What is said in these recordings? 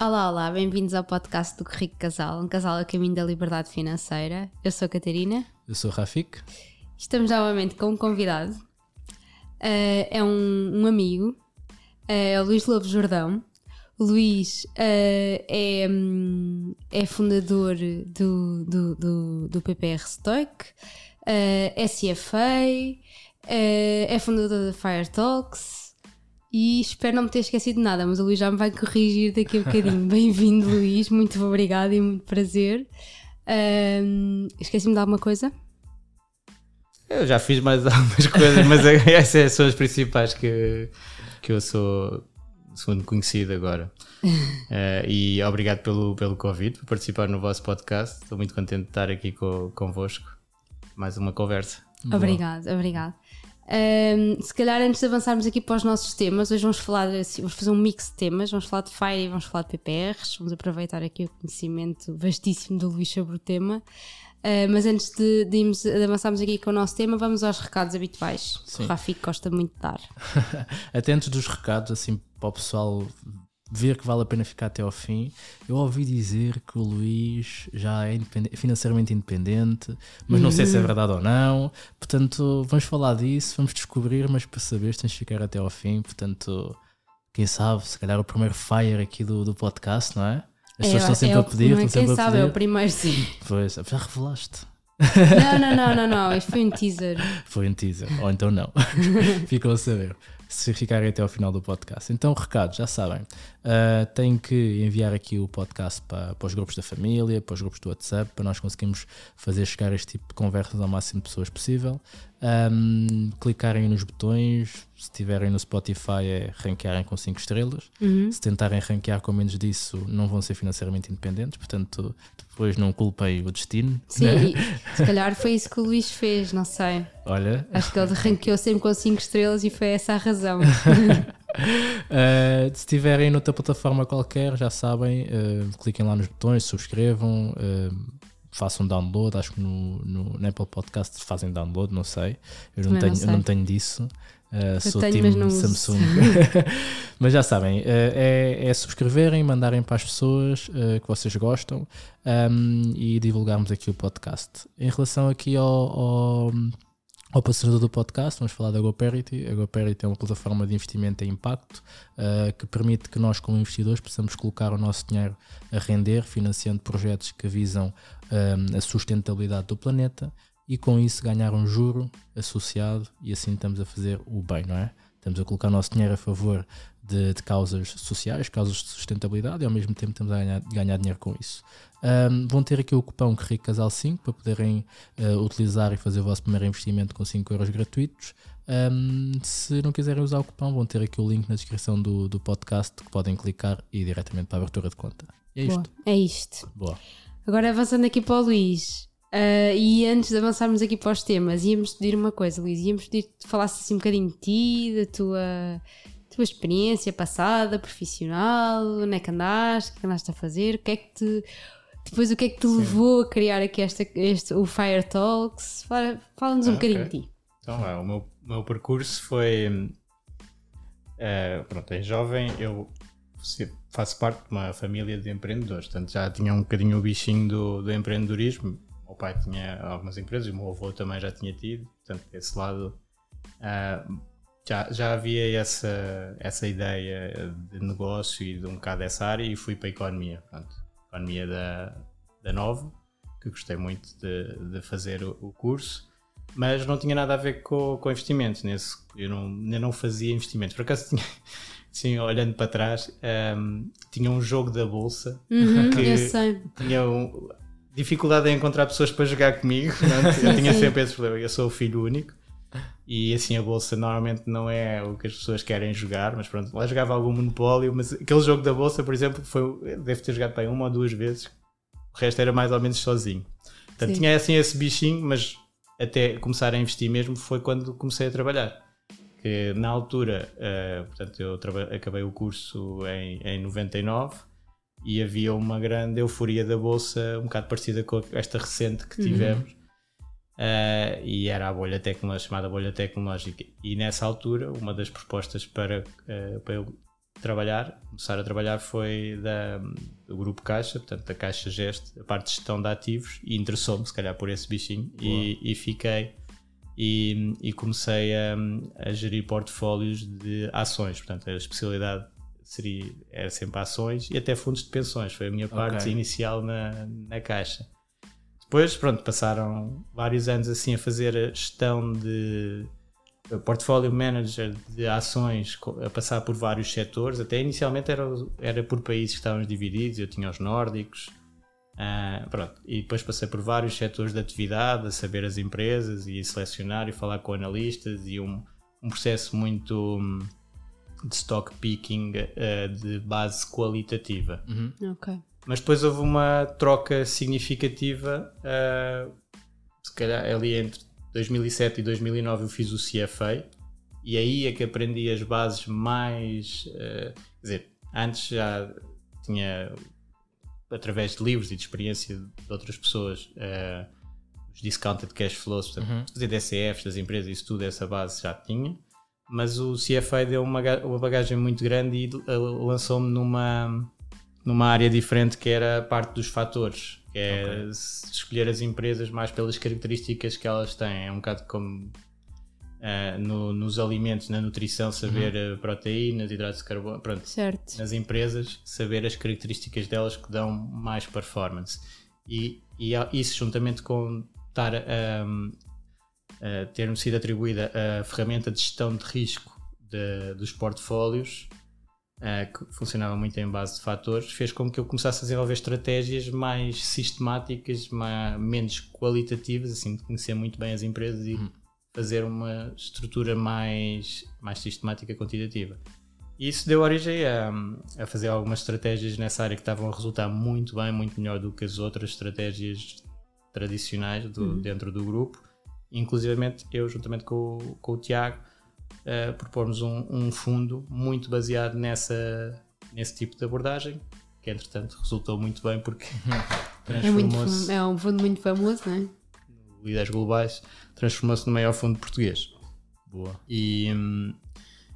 Olá, olá, bem-vindos ao podcast do Rico Casal, um casal a caminho da liberdade financeira. Eu sou a Catarina. Eu sou o Rafik. Estamos novamente com um convidado. Uh, é um, um amigo, uh, é o Luís Lobo Jordão. O Luís uh, é, um, é fundador do, do, do, do PPR Stoic, é CFA, é fundador da Fire Talks e espero não me ter esquecido de nada, mas o Luís já me vai corrigir daqui a bocadinho. Bem-vindo, Luís, muito obrigado e muito prazer. Um, Esqueci-me de alguma coisa? Eu já fiz mais algumas coisas, mas essas são as principais que, que eu sou segundo conhecido agora. Uh, e obrigado pelo, pelo convite, por participar no vosso podcast. Estou muito contente de estar aqui co, convosco. Mais uma conversa. Obrigado, obrigado. Um, se calhar antes de avançarmos aqui para os nossos temas, hoje vamos falar, assim, vamos fazer um mix de temas, vamos falar de FIRE e vamos falar de PPRs, vamos aproveitar aqui o conhecimento vastíssimo do Luís sobre o tema. Uh, mas antes de, de, irmos, de, avançarmos aqui com o nosso tema, vamos aos recados habituais. Sim. O Rafik gosta muito de dar. Atentos dos recados, assim, para o pessoal ver que vale a pena ficar até ao fim. Eu ouvi dizer que o Luís já é independente, financeiramente independente, mas não sei se é uhum. verdade ou não. Portanto, vamos falar disso, vamos descobrir, mas para saber tens de ficar até ao fim. Portanto, quem sabe, se calhar o primeiro fire aqui do, do podcast, não é? As pessoas é, estão sempre é a pedir. Não é, quem sabe, pedir. é o primeiro sim. Pois, já revelaste. Não, não, não, não, não. Isto foi um teaser. Foi um teaser. Ou então não. Ficam a saber se ficarem até ao final do podcast. Então, recado, já sabem. Uh, têm que enviar aqui o podcast para, para os grupos da família, para os grupos do WhatsApp, para nós conseguirmos fazer chegar este tipo de conversas ao máximo de pessoas possível. Um, clicarem nos botões, se estiverem no Spotify é ranquearem com 5 estrelas. Uhum. Se tentarem ranquear com menos disso, não vão ser financeiramente independentes, portanto, depois não culpem o destino. Sim, né? se calhar foi isso que o Luís fez, não sei. Olha. Acho que ele ranqueou sempre com 5 estrelas e foi essa a razão. uh, se estiverem noutra plataforma qualquer, já sabem, uh, cliquem lá nos botões, subscrevam. Uh, façam download, acho que no, no, no Apple Podcast fazem download, não sei. Eu não tenho, não, eu não tenho disso. Uh, sou tenho, time mas Samsung. mas já sabem, uh, é, é, subscreverem, mandarem para as pessoas uh, que vocês gostam um, e divulgarmos aqui o podcast. Em relação aqui ao, ao ao patrocinador do podcast, vamos falar da GoParity. A GoParity é uma plataforma de investimento em impacto uh, que permite que nós, como investidores, possamos colocar o nosso dinheiro a render, financiando projetos que visam um, eh, a sustentabilidade do planeta e com isso ganhar um juro associado e assim estamos a fazer o bem, não é? Estamos a colocar o nosso dinheiro a favor de, de causas sociais, causas de sustentabilidade e ao mesmo tempo estamos a ganhar, ganhar dinheiro com isso. Um, vão ter aqui o cupom Rico Casal 5 para poderem uh, utilizar e fazer o vosso primeiro investimento com 5 euros gratuitos. Um, se não quiserem usar o cupom, vão ter aqui o link na descrição do, do podcast que podem clicar e ir diretamente para a abertura de conta. E é Boa, isto. É isto. Boa. Agora avançando aqui para o Luís. Uh, e antes de avançarmos aqui para os temas, íamos pedir uma coisa, Luís. Íamos pedir que falasses assim um bocadinho de ti, da tua tua experiência passada, profissional, onde é que andaste, o que é andaste a fazer, o que é que te. Depois o que é que te Sim. levou a criar aqui esta, este, o Fire Talks? Fala-nos um ah, bocadinho okay. de ti. Então, é, o meu, meu percurso foi. É, pronto, em jovem eu faço parte de uma família de empreendedores, portanto já tinha um bocadinho o bichinho do, do empreendedorismo. O pai tinha algumas empresas, o meu avô também já tinha tido, portanto, esse lado uh, já, já havia essa, essa ideia de negócio e de um bocado dessa área e fui para a economia. Pronto, economia da, da Nova, que gostei muito de, de fazer o, o, curso, mas não tinha nada a ver com, com investimentos. Nesse, eu não, eu não fazia investimentos. Por acaso tinha. Sim, olhando para trás, um, tinha um jogo da bolsa uhum, que tinha um, dificuldade em encontrar pessoas para jogar comigo. eu tinha sempre esse problema. Eu sou o filho único e assim a bolsa normalmente não é o que as pessoas querem jogar, mas pronto, lá jogava algum monopólio, mas aquele jogo da bolsa, por exemplo, foi, deve ter jogado bem uma ou duas vezes, o resto era mais ou menos sozinho. Portanto, Sim. tinha assim esse bichinho, mas até começar a investir mesmo foi quando comecei a trabalhar. Que na altura, uh, portanto, eu acabei o curso em, em 99 e havia uma grande euforia da bolsa, um bocado parecida com esta recente que uhum. tivemos. Uhum Uh, e era a bolha tecnológica, chamada bolha tecnológica. E nessa altura, uma das propostas para, uh, para eu trabalhar, começar a trabalhar foi da, do grupo Caixa, portanto da Caixa Geste, a parte de gestão de ativos, e interessou-me se calhar por esse bichinho e, e, fiquei e, e comecei a, a, gerir portfólios de ações, portanto a especialidade seria, era sempre ações e até fundos de pensões, foi a minha parte okay. inicial na, na Caixa. Depois, pronto, passaram vários anos assim a fazer a gestão de portfólio manager de ações a passar por vários setores, até inicialmente era, era por países que estávamos divididos, eu tinha os nórdicos, uh, pronto, e depois passei por vários setores de atividade, a saber as empresas e selecionar e falar com analistas e um, um processo muito hum, de stock picking uh, de base qualitativa. Uhum. Ok. Mas depois houve uma troca significativa, uh, se calhar ali entre 2007 e 2009 eu fiz o CFA e aí é que aprendi as bases mais. Uh, quer dizer, antes já tinha, através de livros e de experiência de outras pessoas, uh, os discounted cash flows, portanto, uhum. fazer DCFs das empresas, isso tudo, essa base já tinha. Mas o CFA deu uma, uma bagagem muito grande e lançou-me numa, numa área diferente que era a parte dos fatores que é okay. escolher as empresas mais pelas características que elas têm. É um bocado como uh, no, nos alimentos, na nutrição, saber uhum. proteínas, hidratos de carbono, pronto. Certo. Nas empresas, saber as características delas que dão mais performance. E, e isso, juntamente com estar a, a ter-me sido atribuída a ferramenta de gestão de risco de, dos portfólios, que funcionava muito em base de fatores, fez com que eu começasse a desenvolver estratégias mais sistemáticas, mais, menos qualitativas, assim, de conhecer muito bem as empresas e uhum. fazer uma estrutura mais, mais sistemática quantitativa. E isso deu origem a, a, fazer algumas estratégias nessa área que estavam a resultar muito bem, muito melhor do que as outras estratégias tradicionais do, uhum. dentro do grupo. Inclusive eu, juntamente com, com o Tiago, uh, propormos um, um, fundo muito baseado nessa, nesse tipo de abordagem, que entretanto resultou muito bem porque transformou-se. É, é, um fundo muito famoso, não é? Líderes Globais transformou-se no maior fundo português. Boa. E um,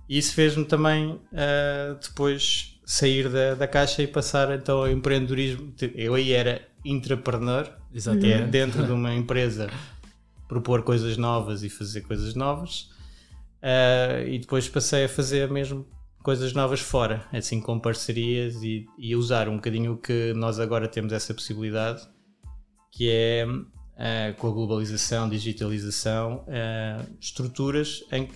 isso fez-me também uh, depois sair da, da caixa e passar então ao empreendedorismo. Eu aí era intrapreneur, Exatamente. é dentro de uma empresa propor coisas novas e fazer coisas novas. Uh, e depois passei a fazer mesmo coisas novas fora, assim com parcerias e, e usar um bocadinho o que nós agora temos essa possibilidade, que é uh, com a globalização, digitalização, uh, estruturas em que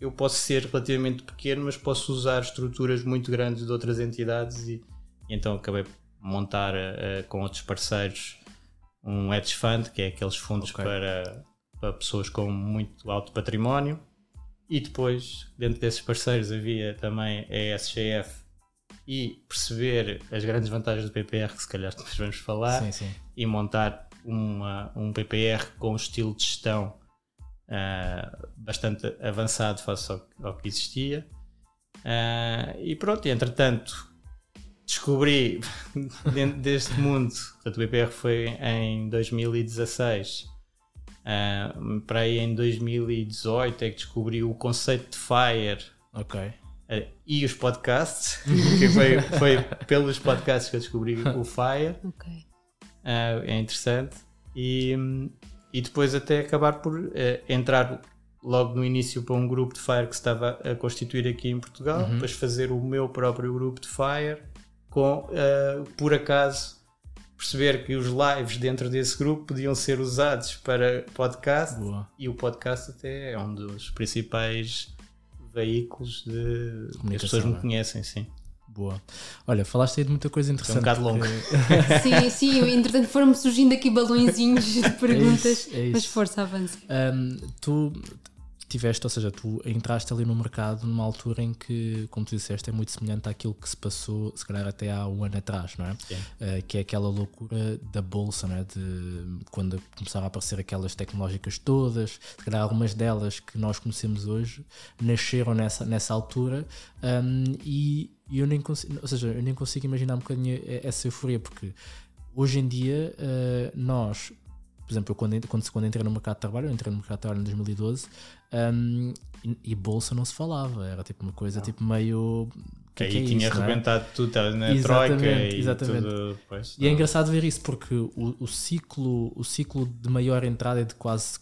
eu posso ser relativamente pequeno, mas posso usar estruturas muito grandes de outras entidades e, e então acabei por montar com outros parceiros um hedge fund, que é aqueles fundos okay. para, para pessoas com muito alto património e depois, dentro desses parceiros, havia também a SGF e perceber as grandes vantagens do PPR, que se calhar depois vamos falar, sim, sim. e montar uma, um PPR com um estilo de gestão uh, bastante avançado face ao, ao que existia. Uh, e pronto, entretanto descobri dentro deste mundo, portanto o PPR foi em 2016 Uh, para aí em 2018 é que descobri o conceito de FIRE. Ok. Uh, e os podcasts, que foi, foi pelos podcasts que eu descobri o FIRE. Ok. Uh, é interessante. E, e depois até acabar por entrar logo no início para um grupo de Fire que se estava a constituir aqui em Portugal, uhum. depois fazer o meu próprio grupo de Fire, com, por acaso, perceber que os lives dentro desse grupo podiam ser usados para podcast Boa. e o podcast até é um dos principais veículos de que as pessoas me é? conhecem, sim. Boa. Olha, falaste aí de muita coisa interessante. É um bocado longo. sim, sim, entretanto foram-me surgindo aqui balõezinhos de perguntas, é isso, é isso. mas força, avança. Um, tu tiveste, ou seja, tu entraste ali no mercado numa altura em que, como tu disseste, é muito semelhante àquilo que se passou, se calhar até há um ano atrás, não é? Uh, que é aquela loucura da bolsa, não é? De quando começaram a aparecer aquelas tecnológicas todas, se calhar algumas delas que nós conhecemos hoje nasceram nessa, nessa altura um, e, eu nem consigo, ou seja, eu nem consigo imaginar um bocadinho essa euforia, porque hoje em dia uh, nós por exemplo, eu quando, quando, quando entrei no mercado de trabalho, eu entrei no mercado de trabalho em 2012 um, e, bolsa não se falava, era tipo uma coisa não. tipo meio que aí é que é tinha isso, arrebentado é? tudo, estava na exatamente, troca e exatamente. tudo. Pois, e é engraçado ver isso porque o, o, ciclo, o ciclo de maior entrada é de quase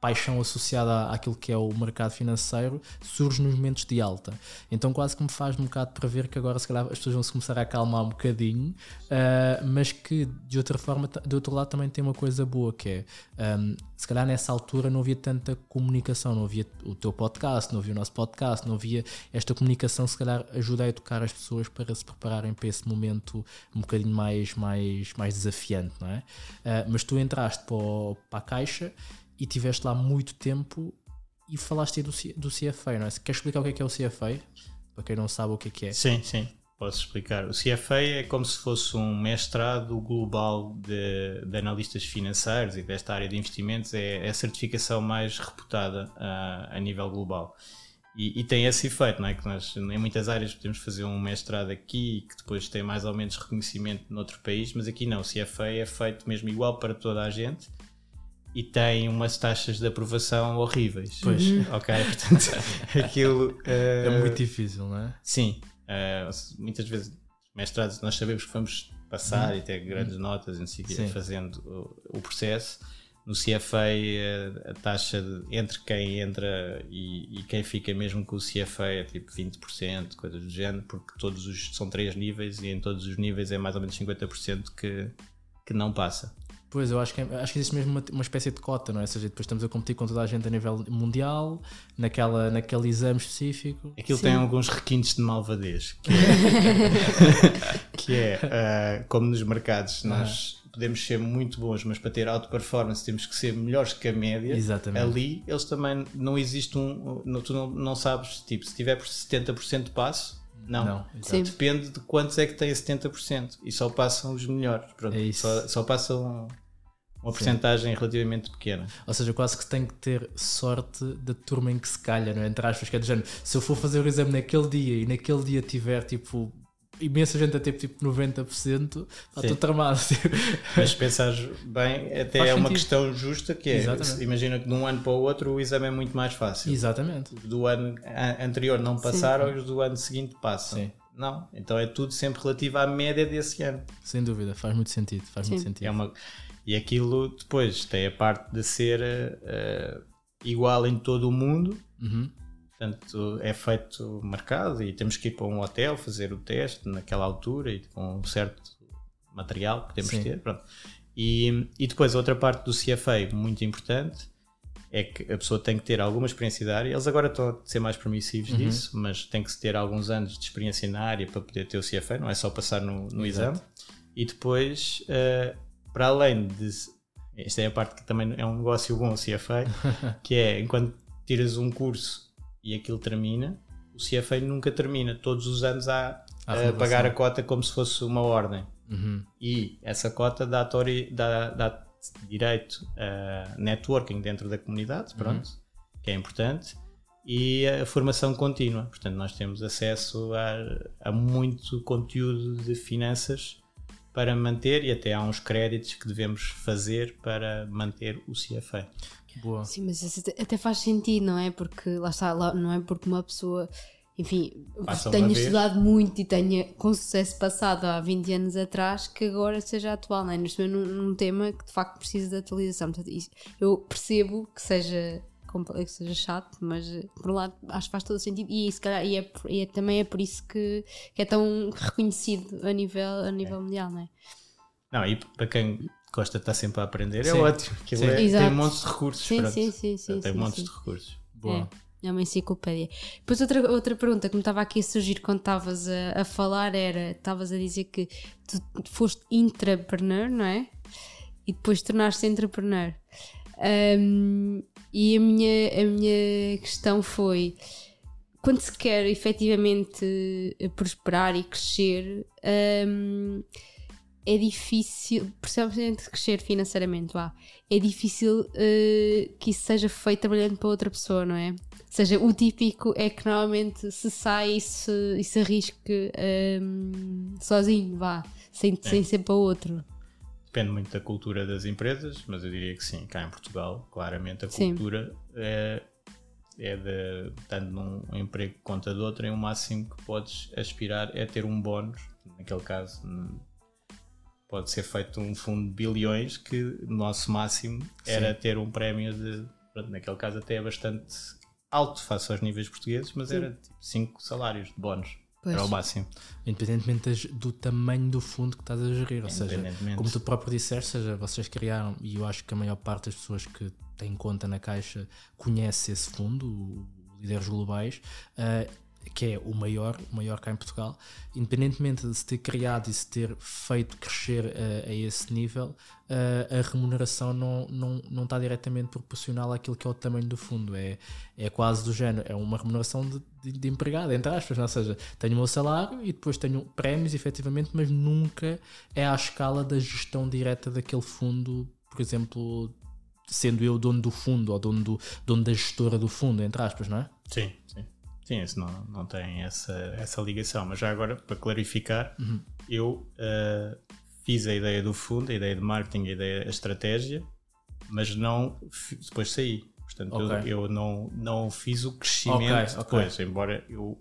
paixão associada àquilo que é o mercado financeiro surge nos momentos de alta. Então quase que me faz um bocado para ver que agora se calhar as pessoas vão se começar a acalmar um bocadinho, uh, mas que de outra forma, de outro lado também tem uma coisa boa que é um, se calhar nessa altura não havia tanta comunicação, não havia o teu podcast, não havia o nosso podcast, não havia esta comunicação, se calhar ajuda a educar as pessoas para se prepararem para esse momento um bocadinho mais, mais, mais desafiante, não é? Uh, mas tu entraste para, o, para a caixa e tiveste lá muito tempo e falaste aí do, do CFA, não é? Queres explicar o que é, que é o CFA? Para quem não sabe o que é que é. Sim, sim, posso explicar. O CFA é como se fosse um mestrado global de, de analistas financeiros e desta área de investimentos, é, é a certificação mais reputada a, a nível global. E, e, tem esse efeito, não é? Que nós, em muitas áreas, podemos fazer um mestrado aqui que depois tem mais ou menos reconhecimento noutro país, mas aqui não. O CFA é feito mesmo igual para toda a gente e tem umas taxas de aprovação horríveis. Pois. Uhum. Ok, portanto, aquilo. Uh, é muito difícil, não é? Sim. Uh, muitas vezes, mestrados, nós sabemos que vamos passar uhum. e ter grandes uhum. notas e não fazendo o, o, processo. No CFA, a, a taxa de, entre quem entra e, e, quem fica mesmo com o CFA é tipo 20%, coisas do género, porque todos os são três níveis e em todos os níveis é mais ou menos 50% que, que não passa. Pois, eu acho que, acho que existe mesmo uma, uma espécie de cota, não é? Ou seja, depois estamos a competir com toda a gente a nível mundial, naquela, naquele exame específico. Aquilo Sim. tem alguns requintes de malvadez, que é, que é uh, como nos mercados, nós podemos ser muito bons, mas para ter alta performance temos que ser melhores que a média. Exatamente. Ali, eles também, não existe um, não, tu não, não sabes, tipo, se tiver por 70% de passo, não, não depende de quantos é que tem 70% e só passam os melhores. Pronto, é só, só passam uma porcentagem relativamente pequena. Ou seja, quase que tem que ter sorte da turma em que se calha, não é? Entre aspas, que é do género, se eu for fazer o exame naquele dia e naquele dia tiver tipo imensa gente a ter tipo 90%, está tudo tramado. Mas se pensares bem, até Faz é uma questão justa que é, imagina que de um ano para o outro o exame é muito mais fácil. Exatamente. Do ano anterior não passaram, os do ano seguinte passam. Sim. Não, então é tudo sempre relativo à média desse ano. Sem dúvida, faz muito sentido. Faz muito sentido. É uma, e aquilo depois tem a parte de ser uh, igual em todo o mundo. Uhum. Portanto, é feito mercado e temos que ir para um hotel fazer o teste naquela altura e com um certo material que temos que ter. Pronto. E, e depois, outra parte do CFA muito importante é que a pessoa tem que ter alguma experiência da área. Eles agora estão a ser mais permissivos uhum. disso, mas tem que ter alguns anos de experiência na área para poder ter o CFA, não é só passar no, no exame. E depois, uh, para além de. Esta é a parte que também é um negócio bom, o CFA, que é enquanto tiras um curso e aquilo termina, o CFA nunca termina. Todos os anos há a, pagar a cota como se fosse uma ordem. Uhum. E essa cota dá, dá, dá direito a networking dentro da comunidade, uhum. pronto, uhum. que é importante, e a formação contínua. Portanto, nós temos acesso a, a muito conteúdo de finanças para manter e até há uns créditos que devemos fazer para manter o CFA. Boa. Sim, mas isso até faz sentido, não é? Porque lá está, lá, não é porque uma pessoa, enfim, tenha estudado vez. muito e tenha com sucesso passado há 20 anos atrás que agora seja atual, não é? Neste momento, num, num tema que de facto precisa de atualização. Portanto, isso, eu percebo que seja que seja chato, mas por um lado acho que faz todo sentido e se calhar e é, e é, também é por isso que, que, é tão reconhecido a nível, a nível é. mundial, não é? Não, e para quem gosta de estar sempre a aprender, é sim. é ótimo. Aquilo é, tem montes de recursos. Sim, sim, sim, sim, Tem sim, montes de recursos. Boa. É, é uma enciclopédia. Depois outra, outra pergunta que me estava aqui a surgir quando estavas a, a falar era, estavas a dizer que tu foste intrapreneur, não é? E depois tornaste-te entrepreneur. Um, e a minha, a minha questão foi: quando se quer efetivamente prosperar e crescer, um, é difícil, principalmente crescer financeiramente, vá, é difícil uh, que isso seja feito trabalhando para outra pessoa, não é? Ou seja, o típico é que normalmente se sai e se, e se arrisque um, sozinho, vá, sem, é. sem ser para outro. Depende muito da cultura das empresas, mas eu diria que sim, cá em Portugal, claramente a cultura é, é de, tanto num emprego conta de outro, em o máximo que podes aspirar é ter um bónus, naquele caso pode ser feito um fundo de bilhões que o nosso máximo era Sim. ter um prémio de, pronto, naquele caso até é bastante alto face aos níveis portugueses, mas Sim. era 5 tipo salários de bónus. Pois. Era o máximo. Independentemente do tamanho do fundo que estás a gerir. Ou seja, como tu próprio disseste, seja, vocês criaram, e eu acho que a maior parte das pessoas que têm conta na Caixa conhece esse fundo, o Líderes Globais. Uh, que é o maior, o maior cá em Portugal, independentemente de se ter criado e se ter feito crescer uh, a esse nível, uh, a remuneração não, não, não está diretamente proporcional àquilo que é o tamanho do fundo. É, é quase do género, é uma remuneração de, de, de empregado, entre aspas, ou seja, tenho o meu salário e depois tenho prémios, efetivamente, mas nunca é à escala da gestão direta daquele fundo, por exemplo, sendo eu dono do fundo ou dono, do, dono da gestora do fundo, entre aspas, não é? Sim, sim. Sim, isso não, não tem essa, essa ligação. Mas já agora, para clarificar, uhum. eu uh, fiz a ideia do fundo, a ideia de marketing, a ideia, a estratégia, mas não depois saí. Portanto, okay. eu, eu, não, não fiz o crescimento okay, depois, okay. embora eu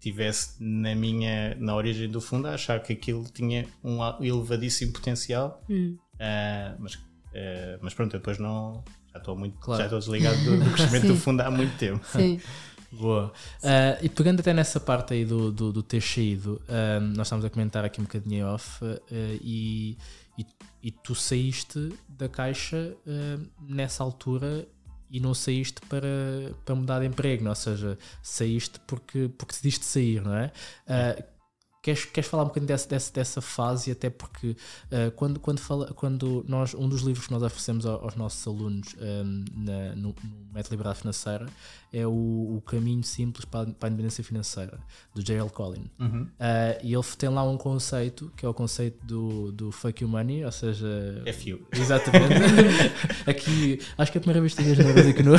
tivesse na minha na origem do fundo a achar que aquilo tinha um elevadíssimo potencial, uh, mas, uh, mas pronto, eu depois não já estou muito claro. já estou desligado do, do crescimento do fundo há muito tempo. Sim. Boa. Uh, e pegando até nessa parte aí do, do, do ter saído, uh, nós estamos a comentar aqui um bocadinho off uh, e, e, e, tu saíste da caixa nessa altura e não saíste para, para mudar de emprego, não? É? ou seja, saíste porque, porque decidiste sair, não é? Queres, queres falar um bocadinho dessa, dessa, dessa fase, até porque uh, quando, quando, fala, quando nós, um dos livros que nós oferecemos aos, aos nossos alunos um, na, no, no Método Liberdade Financeira é o, o Caminho Simples para a, para a Independência Financeira, do J.L. Collin. Uhum. Uh, e ele tem lá um conceito, que é o conceito do, do fake you money, ou seja... FU. Exatamente. Aqui, acho que é a primeira vez que tinhas na que não...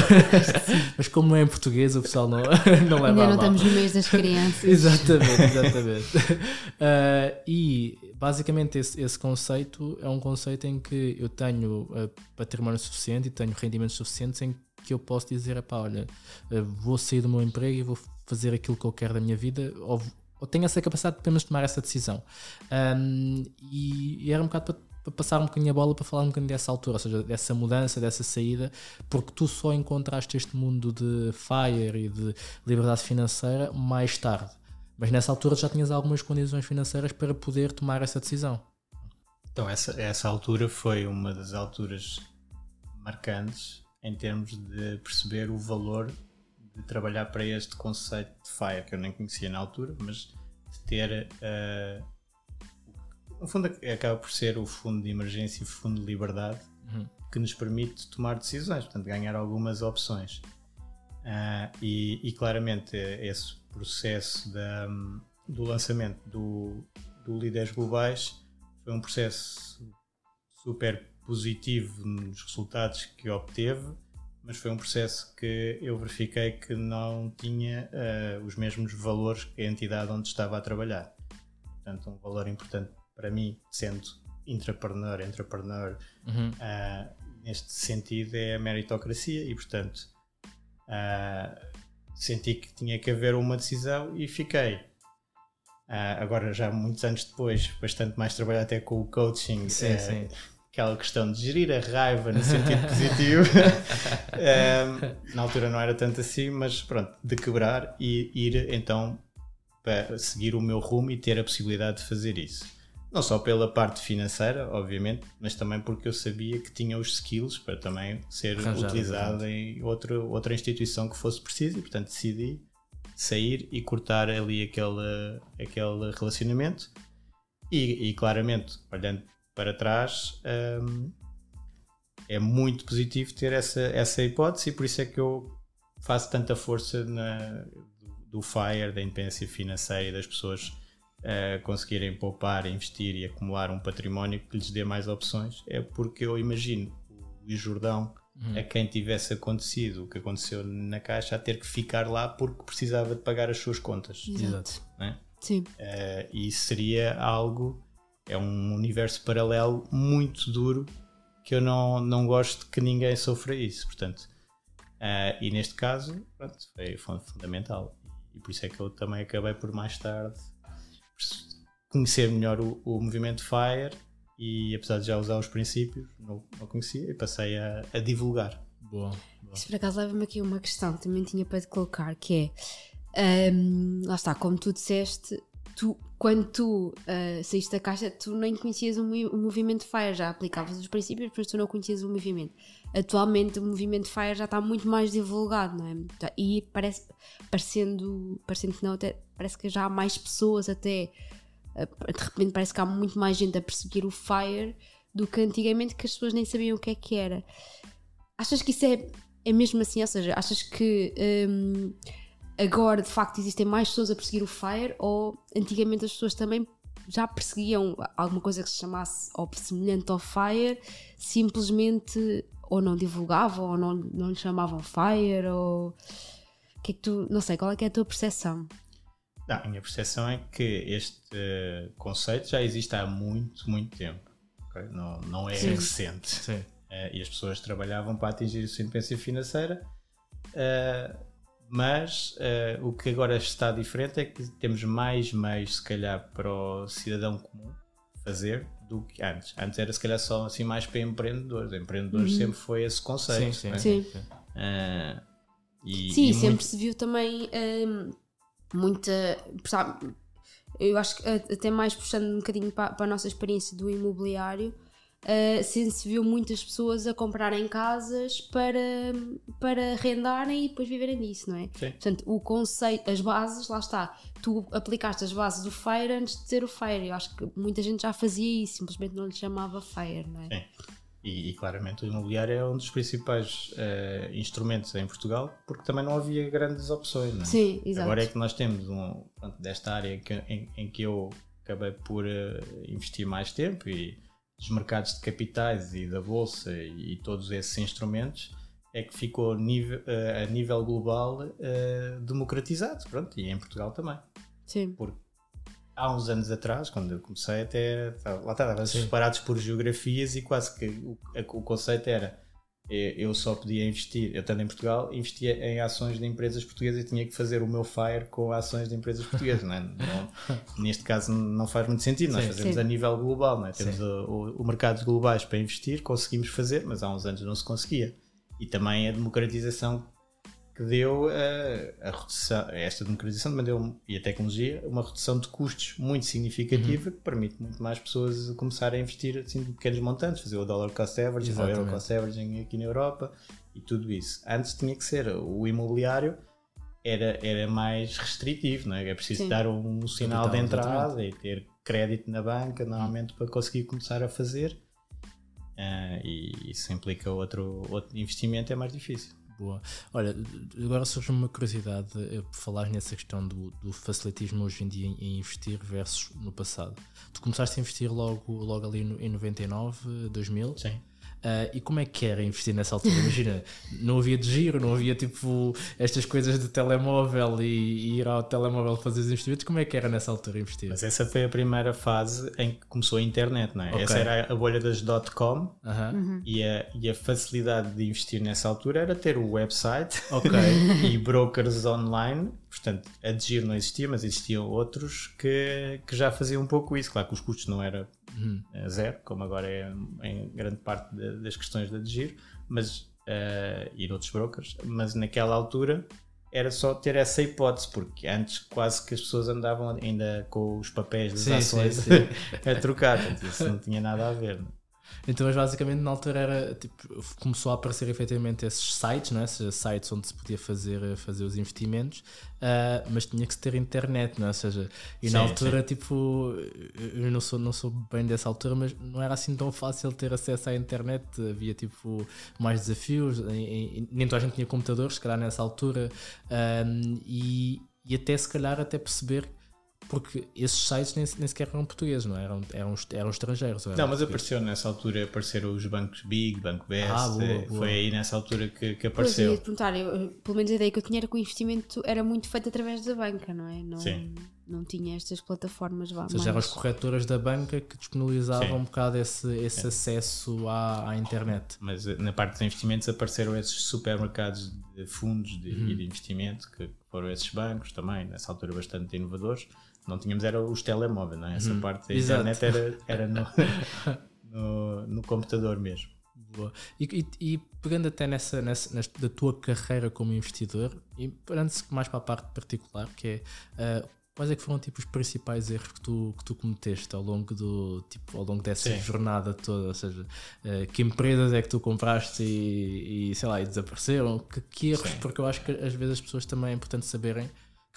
Mas como é em português, o pessoal não, não leva Ainda não estamos no mês das crianças. exatamente, exatamente. Uh, e basicamente esse, esse, conceito é um conceito em que eu tenho uh, património suficiente e tenho rendimentos suficientes em que eu posso dizer, epá, olha, uh, vou sair do meu emprego e vou fazer aquilo que eu quero da minha vida ou, ou tenho essa capacidade de apenas tomar essa decisão. Um, e, e, era um bocado para, para passar um bocadinho a bola para falar um bocadinho dessa altura, ou seja, dessa mudança, dessa saída, porque tu só encontraste este mundo de FIRE e de liberdade financeira mais tarde. Mas nessa altura já tinhas algumas condições financeiras para poder tomar essa decisão. Então, essa, essa altura foi uma das alturas marcantes em termos de perceber o valor de trabalhar para este conceito de FIRE, que eu nem conhecia na altura, mas de ter. Uh, no fundo, acaba por ser o fundo de emergência e o fundo de liberdade uhum. que nos permite tomar decisões, portanto, ganhar algumas opções. Uh, e, e, claramente esse processo da, do lançamento do, do Líderes Globais foi um processo super positivo nos resultados que obteve, mas foi um processo que eu verifiquei que não tinha uh, os mesmos valores que a entidade onde estava a trabalhar. Portanto, um valor importante para mim, sendo intrapreneur, entrepreneur, uhum. uh, neste sentido é a meritocracia e, portanto, uh, senti que tinha que haver uma decisão e fiquei. Agora, já muitos anos depois, bastante mais trabalhar até com o coaching, sim, sim. Aquela questão de gerir a raiva no sentido positivo. uh, na altura não era tanto assim, mas pronto, de quebrar e ir então para seguir o meu rumo e ter a possibilidade de fazer isso. Não só pela parte financeira, obviamente, mas também porque eu sabia que tinha os skills para também ser Arranjado, utilizado em outro, outra instituição que fosse preciso e, portanto, decidi sair e cortar ali aquele, aquele relacionamento. E, e claramente, olhando para trás, hum, é muito positivo ter essa, essa hipótese e por isso é que eu faço tanta força na, do FIRE, da independência financeira e das pessoas uh, conseguirem poupar, investir e acumular um património que lhes dê mais opções, é porque eu imagino o Luís Jordão uhum. a quem tivesse acontecido o que aconteceu na Caixa a ter que ficar lá porque precisava de pagar as suas contas. Exato. É? Sim. Uh, e isso seria algo, é um universo paralelo muito duro que eu não, não gosto que ninguém sofra isso. Portanto, Uh, e neste caso, pronto, foi, fundamental. E por isso é que eu também acabei por mais tarde conhecer melhor o, o movimento FIRE e apesar de já usar os princípios, não, não conhecia e passei a, a divulgar. Boa, boa. Isso por acaso leva-me aqui uma questão que também tinha para te colocar, que é um, lá está, como tu disseste, tu, quando tu uh, saíste da caixa, tu nem conhecias o, o movimento FIRE, já aplicavas os princípios, mas tu não conhecias o movimento. Atualmente o movimento FIRE já está muito mais divulgado, não é? E parece, parecendo, parecendo que não, até, parece que já há mais pessoas até, uh, de repente parece que há muito mais gente a perseguir o FIRE do que antigamente que as pessoas nem sabiam o que é que era. Achas que isso é, é mesmo assim? Ou seja, achas que... Um, agora de facto existem mais pessoas a perseguir o FIRE ou antigamente as pessoas também já perseguiam alguma coisa que se chamasse ou semelhante ao FIRE, simplesmente ou não divulgavam ou não, não lhe chamavam FIRE ou que é que tu, não sei, qual é que é a tua percepção? Não, a minha percepção é que este uh, conceito já existe há muito, muito tempo. Okay? Não, não é Sim. recente. Sim. Uh, e as pessoas trabalhavam para atingir a sua independência financeira. Uh, mas uh, o que agora está diferente é que temos mais meios, se calhar, para o cidadão comum fazer do que antes. Antes era se calhar só assim mais para empreendedores. Empreendedores uhum. sempre foi esse conceito. Sim, sim. sim. Uh, e, sim, e sempre muito... se viu também um, muita. Sabe, eu acho que até mais puxando um bocadinho para, para a nossa experiência do imobiliário uh, se viu muitas pessoas a comprarem casas para, para arrendarem e depois viverem disso, não é? Sim. Portanto, o conceito, as bases, lá está. Tu aplicaste as bases do FIRE antes de ter o FIRE. Eu acho que muita gente já fazia isso, simplesmente não lhe chamava FIRE, não é? Sim. E, e, claramente o imobiliário é um dos principais uh, instrumentos em Portugal porque também não havia grandes opções. Não é? Sim, exato. Agora é que nós temos um, desta área que, em, em, que eu acabei por uh, investir mais tempo e dos mercados de capitais e da bolsa e, todos esses instrumentos é que ficou nível, uh, a nível global uh, democratizado, pronto, e em Portugal também. Sim. Porque há uns anos atrás, quando eu comecei, até lá estava separados por geografias e quase que o, o conceito era eu só podia investir, eu estando em Portugal, investia em ações de empresas portuguesas e tinha que fazer o meu FIRE com ações de empresas portuguesas. Não, é? não neste caso não faz muito sentido, nós sim, fazemos sim. a nível global, não é? temos o, o, mercados globais para investir, conseguimos fazer, mas há uns anos não se conseguia. E também a democratização que deu a, a redução, esta democratização também deu, e a tecnologia, uma redução de custos muito significativa uhum. que permite muito mais pessoas começarem a investir assim, de pequenos montantes, fazer o dollar cost averaging, o euro cost averaging aqui na Europa e tudo isso. Antes tinha que ser o imobiliário era, era mais restritivo, não é? é preciso Sim. dar um, sinal Capital, de entrada exatamente. e ter crédito na banca normalmente para conseguir começar a fazer. Uh, e isso implica outro, outro investimento, é mais difícil. Boa. Olha, agora surge uma curiosidade eh, por falar nessa questão do, do facilitismo hoje em dia em, investir versus no passado. Tu começaste a investir logo, logo ali no, em 99, 2000? Sim. Uh, e como é que era investir nessa altura? Imagina, não havia de giro, não havia tipo estas coisas de telemóvel e, e, ir ao telemóvel fazer os investimentos. Como é que era nessa altura investir? Mas essa foi a primeira fase em que começou a internet, não é? Okay. Essa era a bolha das dot-com uh -huh. uhum. e, a, e a facilidade de investir nessa altura era ter o website okay. e brokers online portanto, a Digir não existia, mas existiam outros que, que já faziam um pouco isso. Claro que os custos não eram uhum. zero, como agora é em grande parte de, das questões da Digir, mas, uh, e de outros brokers, mas naquela altura era só ter essa hipótese, porque antes quase que as pessoas andavam ainda com os papéis das sim, ações sim, sim. a trocar, portanto, isso não tinha nada a ver. Não? Então, mas basicamente na altura era tipo, começou a aparecer efetivamente esses sites, não é? Esses sites onde se podia fazer, fazer os investimentos, uh, mas tinha que ter internet, não é? Ou seja, e sim, na altura, sim. tipo, eu não sou, não sou bem dessa altura, mas não era assim tão fácil ter acesso à internet, havia tipo mais desafios, e, e, nem toda a gente tinha computadores, se calhar nessa altura, um, e, e até se calhar até perceber porque esses sites nem, nem sequer eram portugueses, não é? eram, eram, eram estrangeiros. Eram não, mas apareceu nessa altura, apareceram os bancos Big, Banco BS, ah, boa, eh, boa. foi aí nessa altura que, que apareceu. Pois, perguntar, eu, pelo menos a ideia que eu tinha era que o investimento era muito feito através da banca, não é? Não, Sim. Não tinha estas plataformas. Ou seja, eram as corretoras da banca que disponibilizavam Sim. um bocado esse, esse acesso à, à internet. Mas eh, na parte dos investimentos apareceram esses supermercados de fundos de, uhum. e de investimento, que foram esses bancos também, nessa altura bastante inovadores. Não tínhamos era os telemóveis, não é? Essa uhum. parte da internet era, era no, no, no computador mesmo. Boa. E, e, e, pegando até nessa, nessa, nessa, da tua carreira como investidor, e parando-se mais para a parte particular, que é uh, quais é que foram tipo, os principais erros que tu, que tu cometeste ao longo, do, tipo, ao longo dessa Sim. jornada toda? Ou seja, uh, que empresas é que tu compraste e, e sei lá, e desapareceram? Que, que erros? Sim. Porque eu acho que às vezes as pessoas também é importante saberem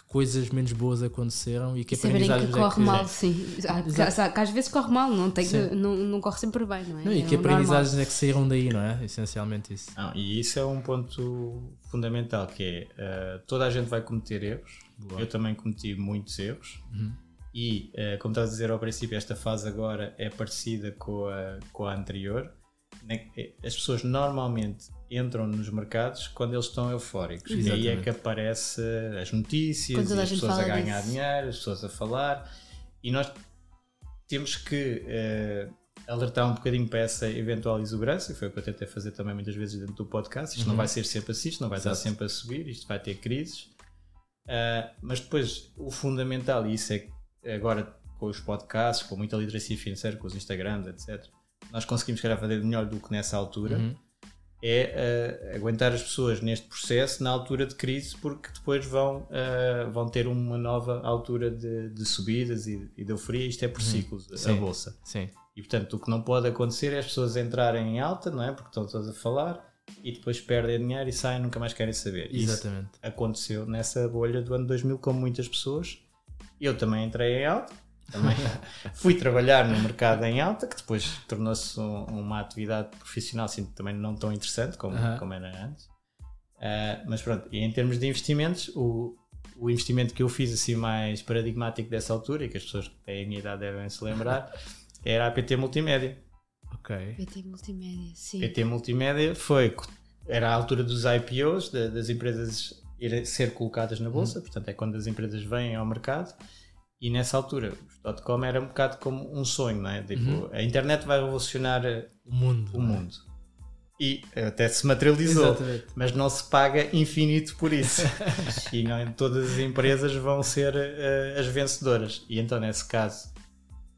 coisas menos boas aconteceram e que aprendizagens que corre é que, mal, sim. Ah, que às vezes corre mal, não, tem que, não, não corre sempre bem, não é? Não, e é que aprendizagens é que saíram daí, não é? Essencialmente isso. Não, e isso é um ponto fundamental, que é uh, toda a gente vai cometer erros, Boa. eu também cometi muitos erros. Uhum. E, uh, como estás a dizer ao princípio, esta fase agora é parecida com a, com a anterior. Né? As pessoas normalmente entram nos mercados quando eles estão eufóricos. Exatamente. E aí é que aparece as notícias, as pessoas a ganhar disso. dinheiro, as pessoas a falar. E nós temos que uh, alertar um bocadinho para essa eventual exuberância, foi o que eu tentei fazer também muitas vezes dentro do podcast. Isto uhum. não vai ser sempre assim, isto não vai Exato. estar sempre a subir, isto vai ter crises. Uh, mas depois o fundamental, e isso é agora com os podcasts, com muita literacia financeira, com os Instagrams, etc., nós conseguimos, calhar, fazer melhor do que nessa altura. Uhum é uh, aguentar as pessoas neste processo na altura de crise, porque depois vão, uh, vão ter uma nova altura de, de subidas e, e, de euforia. Isto é por uhum. ciclos, sim, a bolsa. Sim. E portanto, o que não pode acontecer é as pessoas entrarem em alta, não é? Porque estão todas a falar e depois perdem dinheiro e saem nunca mais querem saber. Exatamente. Isso aconteceu nessa bolha do ano 2000 com muitas pessoas. Eu também entrei em alta também fui trabalhar no mercado em alta, que depois tornou-se um, uma atividade profissional assim, também não tão interessante como, uh -huh. como era antes. Uh, mas pronto, e em termos de investimentos, o, o investimento que eu fiz assim mais paradigmático dessa altura, e que as pessoas que têm a minha idade devem se lembrar, era a PT Multimédia. Ok. PT Multimédia, sim. PT Multimédia foi, era a altura dos IPOs, de, das empresas ir ser colocadas na bolsa, hum. portanto é quando as empresas vêm ao mercado e nessa altura, o .com era um bocado como um sonho, não é? Tipo, uhum. a internet vai revolucionar o mundo. O mundo. E até se materializou, Exatamente. mas não se paga infinito por isso. e não todas as empresas vão ser uh, as vencedoras. E então, nesse caso,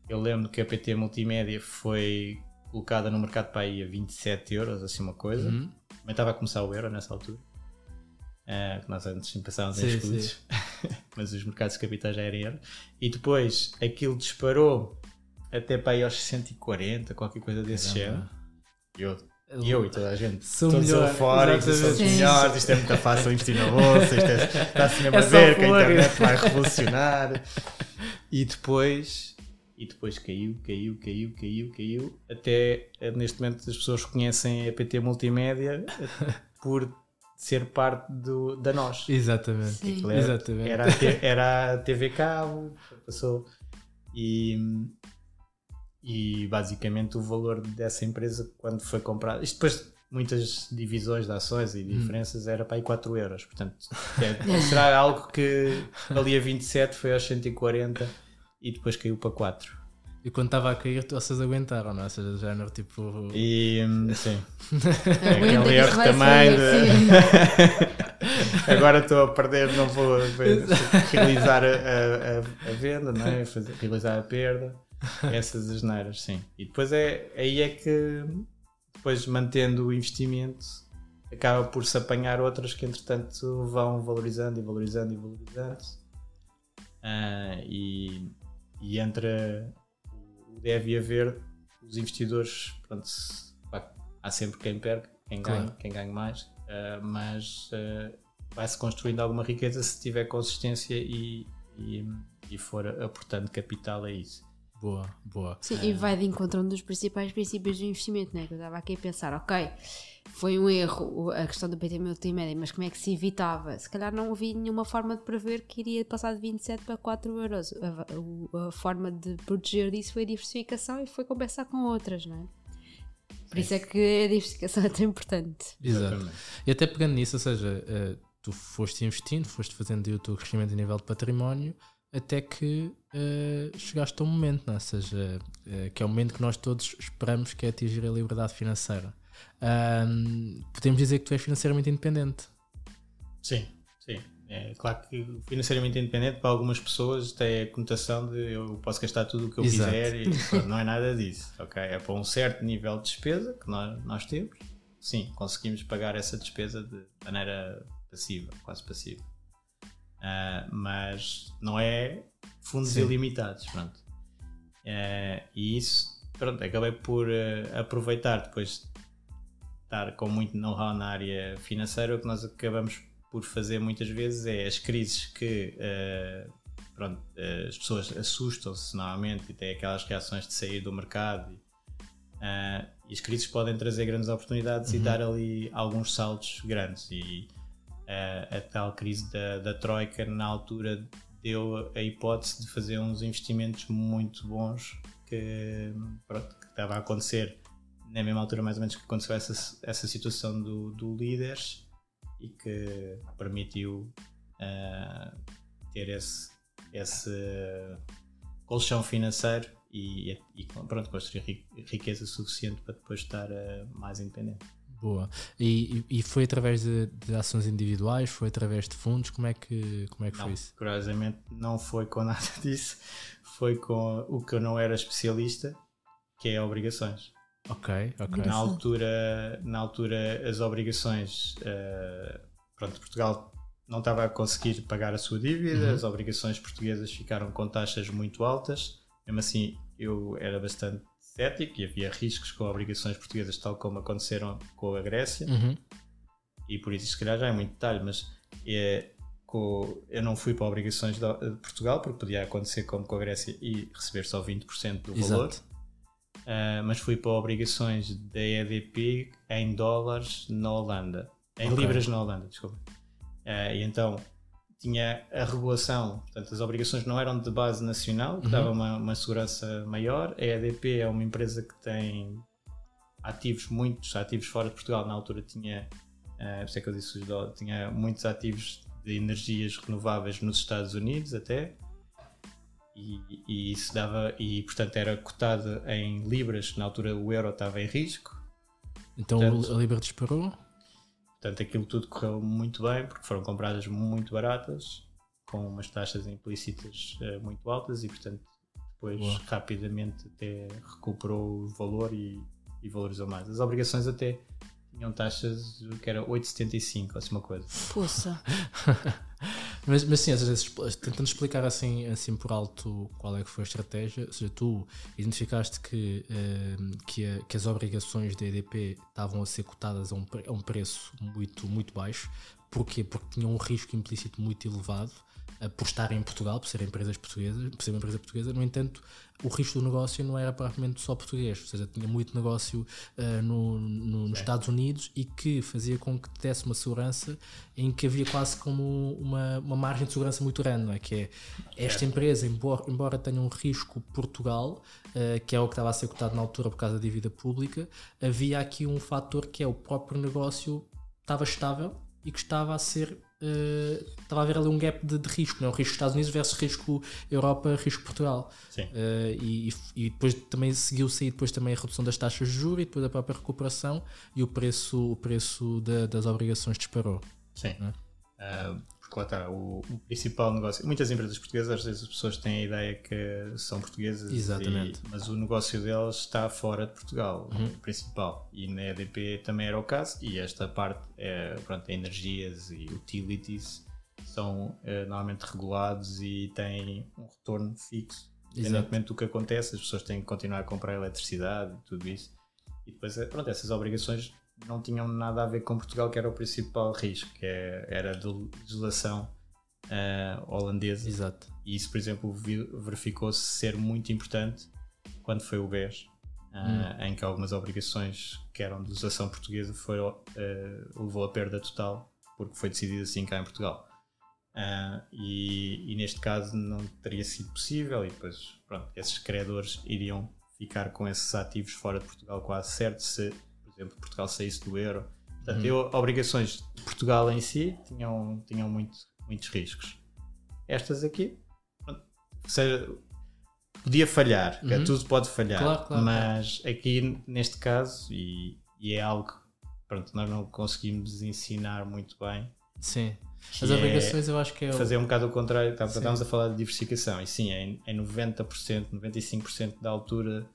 eu lembro que a PT Multimédia foi colocada no mercado para aí a 27 euros, assim uma coisa. Uhum. Mas estava a começar o euro nessa altura. Uh, que nós antes pensávamos sim, em escudos, mas os mercados de capitais já eram euro. E depois aquilo disparou até para aí aos 140, qualquer coisa desse género. Eu, eu e toda a gente, Sou todos melhor, eufóricos, somos melhores, isto é muito fácil investir na bolsa, isto é, está-se mesmo é a ver que a internet vai revolucionar. E depois, e depois caiu, caiu, caiu, caiu, caiu, até neste momento as pessoas conhecem a PT Multimédia por ser parte do, da nós. Exatamente. Era, Exatamente. Era, a, era a TV Cabo, passou. E, e basicamente o valor dessa empresa quando foi comprada. Isto depois muitas divisões de ações e hum. diferenças hum. era para aí 4 euros. Portanto, é, será algo que ali a 27 foi aos 140 e depois caiu para 4. E quando estava a cair, vocês aguentaram, não é? Ou seja, já era tipo. E sim. Aquele erro também. De... Agora estou a perder, não vou realizar a, a, a, venda, não é? Fazer, realizar a perda. Essas asneiras, sim. E depois é aí é que, depois mantendo o investimento, acaba por se apanhar outras que entretanto vão valorizando e valorizando e valorizando. Uh, e, e entre deve haver os investidores, pronto, há sempre quem perca, quem ganha, claro. quem ganha mais, uh, mas uh, vai-se construindo alguma riqueza se tiver consistência e, e, e for aportando capital a isso. Boa, boa. Sim, e vai de encontro um dos principais princípios do investimento, né? Que eu estava aqui a pensar, ok, foi um erro a questão do PT multimédia, mas como é que se evitava? Se calhar não havia nenhuma forma de prever que iria passar de 27 para 4 euros. A, a, a forma de proteger disso foi a diversificação e foi compensar com outras, não é? Por isso é que a diversificação é tão importante. Exato. E até pegando nisso, ou seja, uh, tu foste investindo, foste fazendo o teu crescimento a nível de património, até que uh, chegaste a um momento, não? É? ou seja, uh, que é o momento que nós todos esperamos que é atingir a liberdade financeira. Um, podemos dizer que tu és financeiramente independente. Sim, sim. É claro que financeiramente independente para algumas pessoas tem a conotação de eu posso gastar tudo o que eu Exato. quiser e pronto, não é nada disso. Okay? É para um certo nível de despesa que nós, nós temos, sim, conseguimos pagar essa despesa de maneira passiva, quase passiva. Uh, mas não é fundos sim. ilimitados. Pronto. Uh, e isso, pronto, acabei por uh, aproveitar depois de estar com muito know-how na área financeira, o que nós acabamos por fazer muitas vezes é as crises que uh, pronto, uh, as pessoas assustam-se normalmente e têm aquelas reações de sair do mercado e, uh, e as crises podem trazer grandes oportunidades uhum. e dar ali alguns saltos grandes e a tal crise da, da Troika na altura deu a hipótese de fazer uns investimentos muito bons que, pronto, que estava a acontecer na mesma altura mais ou menos que aconteceu essa, essa situação do, do líderes e que permitiu uh, ter esse, esse colchão financeiro e, e pronto, construir riqueza suficiente para depois estar uh, mais independente. Boa. E, e foi através de, de, ações individuais? Foi através de fundos? Como é que, como é que não, foi isso? Curiosamente, não foi com nada disso. Foi com o que eu não era especialista, que é obrigações. Ok, ok. Na altura, na altura as obrigações, uh, pronto, Portugal não estava a conseguir pagar a sua dívida, uhum. as obrigações portuguesas ficaram com taxas muito altas. Mesmo assim, eu era bastante cético e havia riscos com obrigações portuguesas, tal como aconteceram com a Grécia. Uhum. E por isso, se calhar, já é muito detalhe, mas é, com, eu não fui para obrigações de, de Portugal, porque podia acontecer como com a Grécia e receber só 20% do Exato. valor uh, mas fui para obrigações da EDP em dólares na Holanda, em okay. libras na Holanda, desculpa. Uh, e então tinha a regulação, portanto as obrigações não eram de base nacional, que uhum. dava uma, uma, segurança maior. A EDP é uma empresa que tem ativos, muitos ativos fora de Portugal, na altura tinha, uh, sei que eu disse tinha muitos ativos de energias renováveis nos Estados Unidos até, e, e, isso dava e portanto era cotado em libras. Na altura o euro estava em risco. Então portanto, a libra disparou? portanto aquilo tudo correu muito bem porque foram compradas muito baratas com umas taxas implícitas uh, muito altas e portanto depois Boa. rapidamente até recuperou o valor e, e valorizou mais. As obrigações até tinham taxas que era 8,75 ou assim uma coisa. Poxa Mas, mas sim, às vezes, tentando explicar assim, assim por alto qual é que foi a estratégia, ou seja, tu identificaste que, uh, que, a, que, as obrigações da EDP estavam a ser cotadas a um, a um preço muito, muito baixo. Porquê? Porque tinham um risco implícito muito elevado por estar em Portugal, por serem empresas portuguesas, por ser uma empresa portuguesa. No entanto, o risco do negócio não era propriamente só português, ou seja, tinha muito negócio uh, no, no, nos Estados Unidos e que fazia com que desse uma segurança em que havia quase como uma, uma margem de segurança muito grande, não é? Que é esta empresa, embora, embora tenha um risco Portugal, uh, que é o que estava a ser cotado na altura por causa da dívida pública, havia aqui um fator que é o próprio negócio estava estável e que estava a ser uh, estava a haver ali um gap de, de, risco, não é? o risco Estados Unidos versus risco Europa, risco Portugal. Sim. Uh, e, e, depois também seguiu-se depois também a redução das taxas de juros e depois a própria recuperação e o preço, o preço da, das obrigações disparou. Sim. É? Uh, porque lá está, o, o, principal negócio. Muitas empresas portuguesas, às vezes as pessoas têm a ideia que são portuguesas, Exatamente. E, mas o negócio deles está fora de Portugal, uhum. o principal. E na EDP também era o caso, e esta parte, é, pronto, energias e utilities são uh, normalmente regulados e têm um retorno fixo. Independentemente do que acontece, as pessoas têm que continuar a comprar eletricidade e tudo isso. E depois, eh, pronto, essas obrigações não tinham nada a ver com Portugal, que era o principal risco, que é, era a legislação uh, holandesa. Exato. E isso, por exemplo, verificou-se ser muito importante quando foi o BES, uh, hum. em que algumas obrigações que eram de legislação portuguesa foram, uh, levou a perda total, porque foi decidido assim cá em Portugal. Uh, e, e, neste caso não teria sido possível, e depois pronto, esses credores iriam ficar com esses ativos fora de Portugal quase certo se exemplo, Portugal saísse do euro. Portanto, uhum. eu, obrigações de Portugal em si tinham, tinham muito, muitos riscos. Estas aqui, pronto, seja, podia falhar, uhum. tudo pode falhar, claro, claro, mas claro. aqui neste caso, e, e, é algo pronto, nós não conseguimos ensinar muito bem. Sim. As obrigações é eu acho que é. Fazer um bocado o contrário, estávamos a falar de diversificação, e sim, é, é 90%, 95% da altura,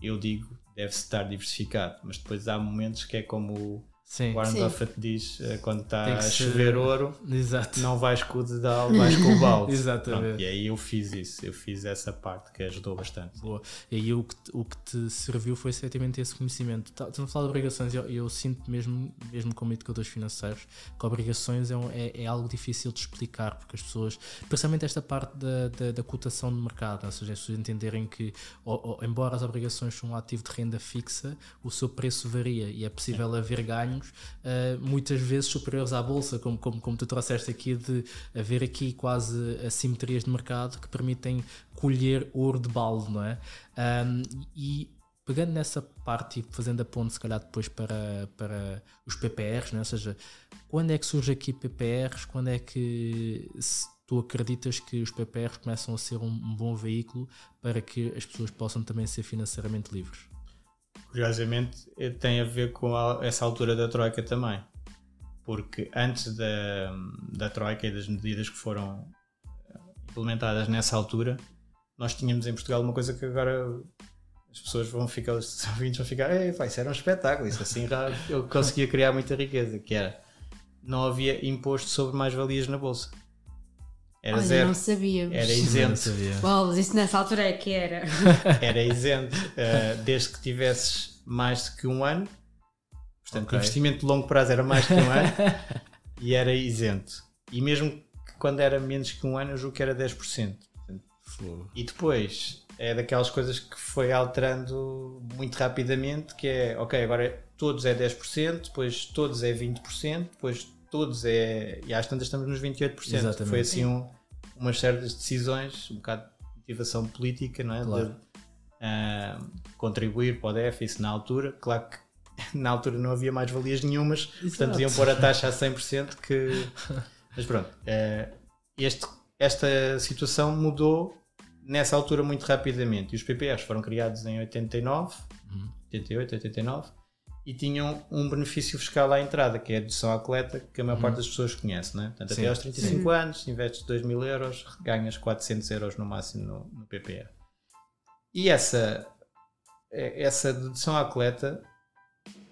eu digo, deve-se estar diversificado, mas depois há momentos que é como Sim. Warren Sim. Buffett diz uh, quando está a chover ser... ouro, Exato. não vais com o dedal, vais com o balde. Exatamente. Pronto, e aí eu fiz isso, eu fiz essa parte que ajudou bastante. Boa. E aí o que, o que te serviu foi efetivamente esse conhecimento. Tá, estamos a falar de obrigações, eu, eu sinto mesmo, mesmo como educadores financeiros, que obrigações é, um, é, é, algo difícil de explicar, porque as pessoas, principalmente esta parte da, da, da cotação de mercado, ou seja, as pessoas entenderem que, ou, ou, embora as obrigações sejam um ativo de renda fixa, o seu preço varia e é possível Sim. haver uh, muitas vezes superiores à bolsa, como, como, como tu trouxeste aqui, de haver aqui quase assimetrias de mercado que permitem colher ouro de balde, não é? Um, e pegando nessa parte e fazendo a ponte, se calhar, depois para, para os PPRs, não é? ou seja, quando é que surge aqui PPRs? Quando é que tu acreditas que os PPRs começam a ser um bom veículo para que as pessoas possam também ser financeiramente livres? Curiosamente, eh, tem a ver com a, essa altura da Troika também. Porque antes da, da Troika e das medidas que foram eh, implementadas nessa altura, nós tínhamos em Portugal uma coisa que agora as pessoas vão ficar, os ouvintes vão ficar, isso era um espetáculo, isso assim eu conseguia criar muita riqueza, que era não havia imposto sobre mais-valias na Bolsa. Era Olha, zero. não sabíamos. Era isento. Bolas, isso nessa altura é que era. Era isento, uh, desde que tivesses mais de que um ano. Portanto, okay. o investimento de longo prazo era mais que um ano e era isento. E mesmo que quando era menos que um ano, eu julgo que era 10%. Portanto, e depois é daquelas coisas que foi alterando muito rapidamente, que é, ok, agora todos é 10%, depois todos é 20%, depois todos é. E às tantas estamos nos 28%. Exatamente. Foi assim um, umas certas decisões, um bocado de motivação política, não é? Claro. De, uh, contribuir para o déficit na altura. Claro que na altura não havia mais valias nenhumas, Exato. portanto iam pôr a taxa a 100%. Que... Mas pronto, uh, este, esta situação mudou nessa altura muito rapidamente. E os PPRs foram criados em 89, uhum. 88, 89 e tinham um benefício fiscal à entrada, que é a dedução atleta, que a maior uhum. parte das pessoas conhece. Né? Portanto, sim, até aos 35 sim. anos, investes 2 mil euros, ganhas 400 euros no máximo no, no PPR. E essa, é, essa dedução atleta,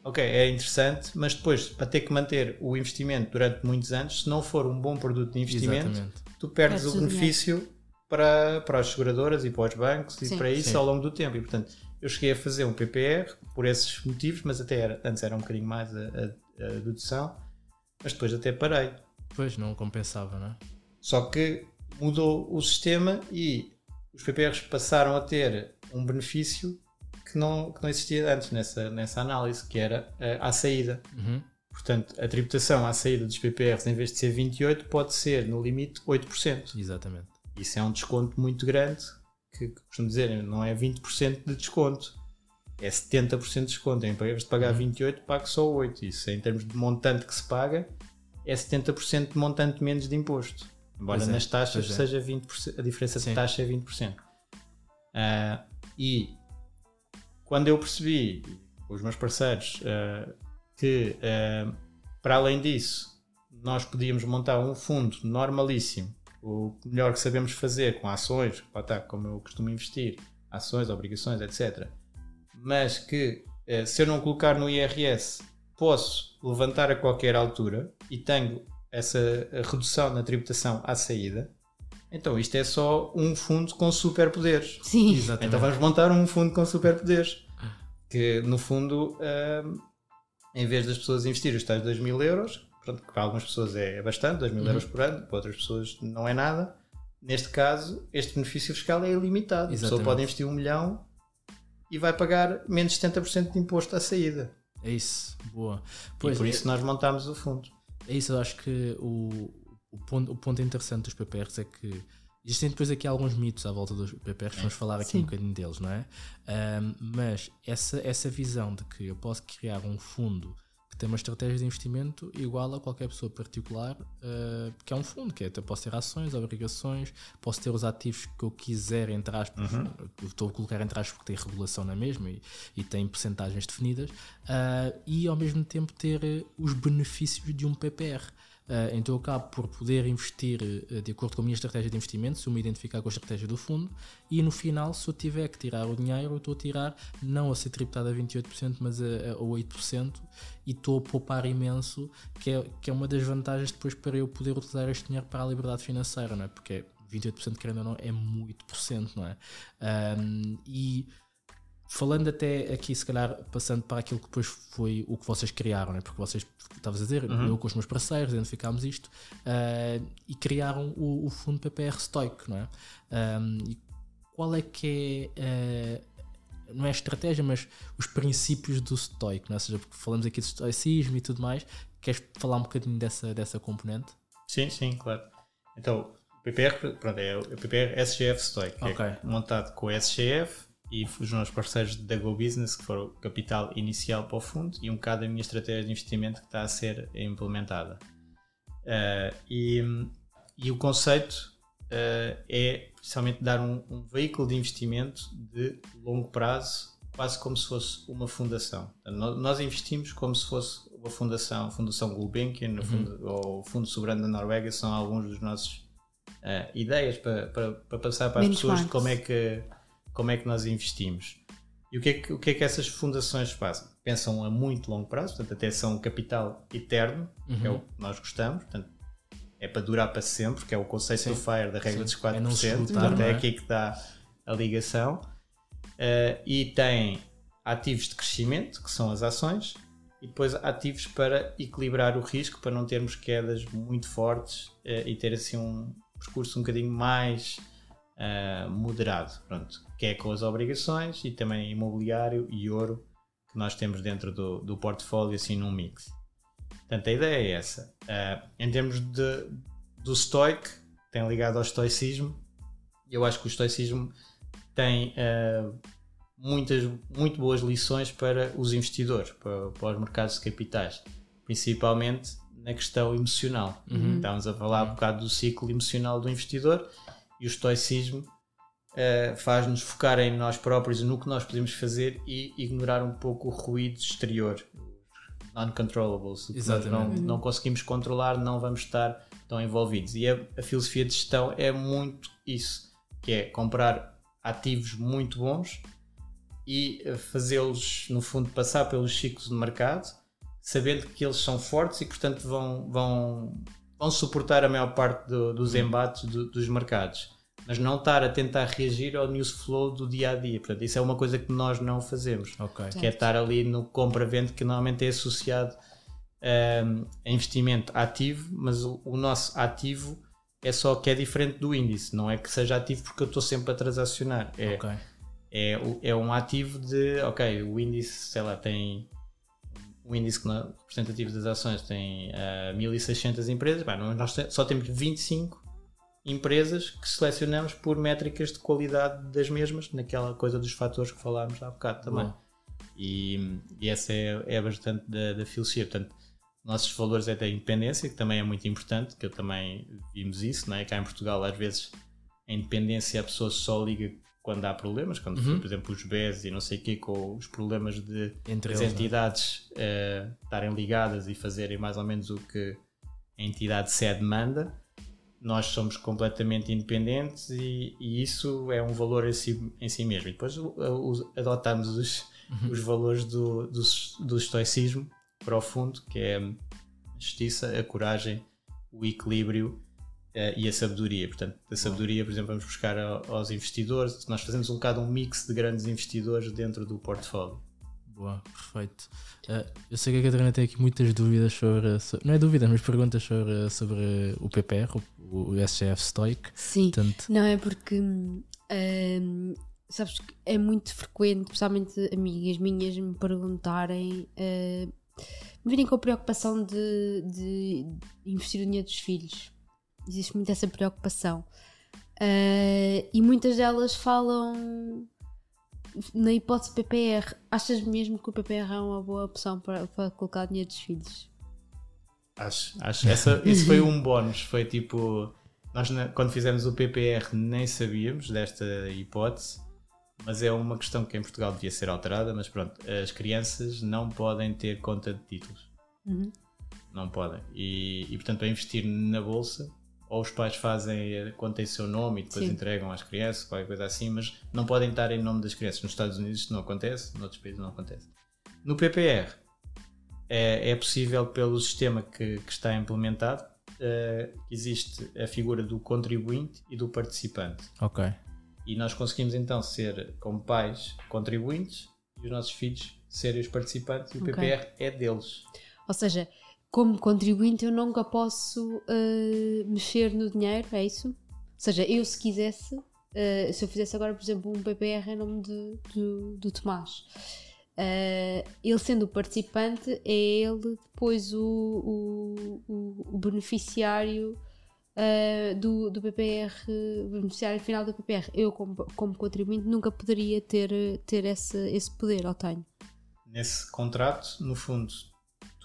ok, é interessante, mas depois, para ter que manter o investimento durante muitos anos, se não for um bom produto de investimento, Exatamente. tu perdes o benefício para, para as seguradoras e para os bancos sim. e para isso ao longo do tempo. E, portanto, eu cheguei a fazer um PPR por esses motivos, mas até era, antes era um bocadinho mais a, a, a dedução, mas depois até parei. Pois, não compensava, não é? Só que mudou o sistema e os PPRs passaram a ter um benefício que não, que não existia antes nessa, nessa análise, que era a, à saída. Uhum. Portanto, a tributação à saída dos PPRs, em vez de ser 28%, pode ser, no limite, 8%. Exatamente. Isso é um desconto muito grande que, costumo dizer, não é 20% de desconto, é 70% de desconto. Em vez de pagar 28, uhum. pago só 8. Isso em termos de montante que se paga, é 70% de montante menos de imposto. Embora é, nas taxas é. seja 20%, a diferença Sim. de taxa é 20%. Uh, ah, e quando eu percebi, com os meus parceiros, uh, que uh, para além disso, nós podíamos montar um fundo normalíssimo o melhor que sabemos fazer com ações, tá, como eu costumo investir, ações, obrigações, etc. Mas que eh, se eu não colocar no IRS, posso levantar a qualquer altura e tenho essa redução na tributação à saída. Então isto é só um fundo com superpoderes. Sim. Exatamente. Então vamos montar um fundo com superpoderes. Que no fundo, um, em vez das pessoas investirem os tais 2 mil euros, pronto, para algumas pessoas é bastante, 2 mil uhum. euros por ano, para outras pessoas não é nada. Neste caso, este benefício fiscal é ilimitado. Exatamente. A pessoa pode investir um milhão e vai pagar menos de 70% de imposto à saída. É isso, boa. Pois e por é, isso nós montámos o fundo. É isso, eu acho que o, o, ponto, o ponto interessante dos PPRs é que existem depois aqui alguns mitos à volta dos PPRs, vamos é, falar aqui sim. um bocadinho deles, não é? Um, mas essa, essa visão de que eu posso criar um fundo que tem uma estratégia de investimento igual a qualquer pessoa particular uh, que é um fundo, que é, posso ter ações, obrigações, posso ter os ativos que eu quiser, entre aspas, uhum. estou a colocar entre aspas porque tem regulação na mesma e, e tem percentagens definidas, uh, e ao mesmo tempo ter os benefícios de um PPR. Uh, então eu acabo por poder investir uh, de acordo com a minha estratégia de investimento, se eu me identificar com a estratégia do fundo, e no final, se eu tiver que tirar o dinheiro, eu estou a tirar não a ser tributado a 28%, mas a, a 8%, e estou a poupar imenso, que é, que é uma das vantagens depois para eu poder utilizar este dinheiro para a liberdade financeira, não é? Porque 28% querendo ou não é muito por cento, não é? Um, e falando até aqui, se calhar, passando para aquilo que depois foi o que vocês criaram, né? porque vocês, estavas a dizer, uhum. eu com os meus parceiros identificámos isto uh, e criaram o, o, fundo PPR Stoic, não é? Um, e qual é que é, uh, não é a estratégia, mas os princípios do Stoic, não é? ou seja, porque falamos aqui de estoicismo e tudo mais, queres falar um bocadinho dessa, dessa componente? Sim, sim, claro. Então, o PPR, pronto, é o PPR SGF Stoic, é okay. é montado com o SGF e os meus parceiros da Go Business, que foram o capital inicial para o fundo, e um bocado a minha estratégia de investimento que está a ser implementada. Uh, e, e, o conceito uh, é precisamente dar um, um, veículo de investimento de longo prazo, quase como se fosse uma fundação. Nós, nós investimos como se fosse uma fundação, a Fundação Gulbenkian uhum. ou o Fundo Soberano da Noruega, são alguns dos nossos uh, ideias para, para, para, passar para as pessoas de como é que como é que nós investimos. E o que é que, o que, é que essas fundações fazem? Pensam a muito longo prazo, portanto, até são um capital eterno, uhum. que é o uhum. que nós gostamos, portanto, é para durar para sempre, que é o conceito Sim. do FIRE, da regra Sim. dos 4%, é portanto, é, é aqui que dá a ligação. Uh, e tem ativos de crescimento, que são as ações, e depois ativos para equilibrar o risco, para não termos quedas muito fortes uh, e ter assim um percurso um bocadinho mais uh, moderado, pronto, que é com as obrigações e também imobiliário e ouro que nós temos dentro do, do portfólio, assim num mix. Portanto, a ideia é essa. Uh, em termos de, do Stoic, tem ligado ao estoicismo, eu acho que o estoicismo tem uh, muitas, muito boas lições para os investidores, para, para os mercados de capitais, principalmente na questão emocional. Uhum. Estávamos a falar um bocado do ciclo emocional do investidor e o estoicismo uh, faz-nos focar em nós próprios no que nós podemos fazer e ignorar um pouco o ruído exterior, non-controllables, não, não conseguimos controlar, não vamos estar tão envolvidos. E a, a filosofia de gestão é muito isso, que é comprar ativos muito bons e eh, fazê-los, no fundo, passar pelos ciclos de mercado, sabendo que eles são fortes e, portanto, vão, vão vão suportar a maior parte do, dos uhum. embates do, dos mercados, mas não estar a tentar reagir ao news flow do dia a dia. Portanto, isso é uma coisa que nós não fazemos, okay. que é estar ali no compra-venda, que normalmente é associado um, a investimento ativo, mas o, o, nosso ativo é só que é diferente do índice, não é que seja ativo porque eu estou sempre a transacionar. É, okay. é, é um ativo de, ok, o índice, sei lá, tem o índice representativo das ações tem uh, eh, 1600 empresas, bem, nós só temos 25 empresas que selecionamos por métricas de qualidade das mesmas, naquela coisa dos fatores que falámos há bocado também. E, e, essa é, é bastante da, da filosofia. Portanto, nossos valores é da independência, que também é muito importante, que eu também vimos isso, não é? Cá em Portugal, às vezes, a independência a pessoa só liga quando há problemas, quando uhum. por exemplo os BES e não sei o quê, com os problemas de Entre as eles, é? entidades uh, estarem ligadas e fazerem mais ou menos o que a entidade sede manda, nós somos completamente independentes e, e isso é um valor em si, em si mesmo. E depois uh, adotamos os, uhum. os valores do, do, do estoicismo para o fundo, que é a justiça, a coragem, o equilíbrio e a sabedoria. Portanto, a sabedoria, por exemplo, vamos buscar aos investidores. Nós fazemos um bocado um mix de grandes investidores dentro do portfólio. Boa, perfeito. Uh, eu sei que a Catarina tem aqui muitas dúvidas sobre, sobre, não é dúvidas, mas perguntas sobre, sobre o PPR, o, o SGF Stoic. Sim, Tanto... não é porque um, sabes que é muito frequente, especialmente amigas minhas me perguntarem, uh, me virem com a preocupação de, de investir o dinheiro dos filhos existe muito essa preocupação. Uh, e muitas delas falam na hipótese PPR, achas mesmo que o PPR é uma boa opção para, para colocar dinheiro dos filhos? Acho, acho. Essa, isso foi um bónus. Foi tipo. Nós, quando fizemos o PPR, nem sabíamos desta hipótese, mas é uma questão que em Portugal devia ser alterada. Mas pronto, as crianças não podem ter conta de títulos. Uhum. Não podem. E, e portanto, para investir na bolsa, ou os pais fazem a conta em seu nome e depois Sim. entregam às crianças, qualquer coisa assim, mas não podem estar em nome das crianças. Nos Estados Unidos isto não acontece, noutros países não acontece. No PPR é, é possível pelo sistema que, que está implementado uh, existe a figura do contribuinte e do participante. Ok. E nós conseguimos então ser como pais contribuintes e os nossos filhos serem os participantes e o okay. PPR é deles. Ou seja, como contribuinte eu nunca posso uh, mexer no dinheiro, é isso? Ou seja, eu se quisesse, uh, se eu fizesse agora, por exemplo, um PPR em nome de, do, do Tomás, uh, ele sendo o participante, é ele depois o, o, o beneficiário do, do PPR, beneficiário final do PPR. Eu, como, como contribuinte, nunca poderia ter, ter esse, esse poder, ou tenho? Nesse contrato, no fundo,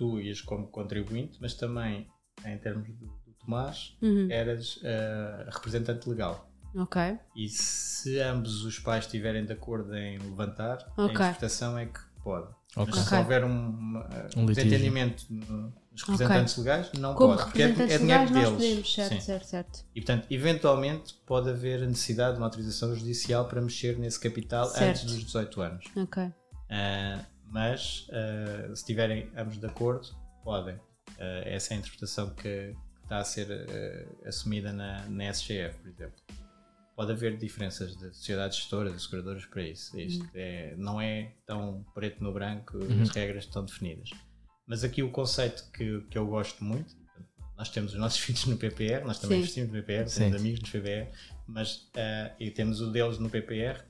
tu ias como contribuinte, mas também em termos do, do Tomás, uhum. eras uh, representante legal. Ok. E se ambos os pais estiverem de acordo em levantar, okay. a interpretação é que pode. Okay. Mas se houver um, um desentendimento nos representantes okay. legais, não Como pode, porque é, é dinheiro deles. Podemos, certo, Sim. certo, certo. E portanto, eventualmente pode haver a necessidade de uma autorização judicial para mexer nesse capital certo. antes dos 18 anos. Ok. Uh, mas uh, se estiverem ambos de acordo, podem. Uh, essa é a interpretação que, que está a ser uh, assumida na, na SGF, por exemplo. Pode haver diferenças de sociedades gestoras, de seguradoras para isso. Isto uhum. é, não é tão preto no branco, uhum. as regras estão definidas. Mas aqui o conceito que, que eu gosto muito, nós temos os nossos filhos no PPR, nós também Sim. investimos no PPR, temos Sim. amigos no PPR, mas, e temos o deles no PPR,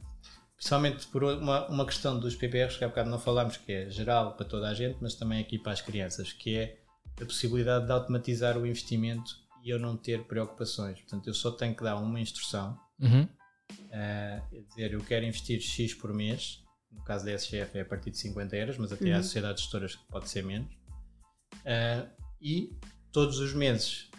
Principalmente por uma, uma questão dos PPRs que há bocado não falámos, que é geral para toda a gente, mas também aqui para as crianças, que é a possibilidade de automatizar o investimento e eu não ter preocupações. Portanto, eu só tenho que dar uma instrução, uhum. uh, dizer eu quero investir X por mês, no caso da SGF é a partir de 50 euros, mas até uhum. há sociedades gestoras que pode ser menos, uh, e todos os meses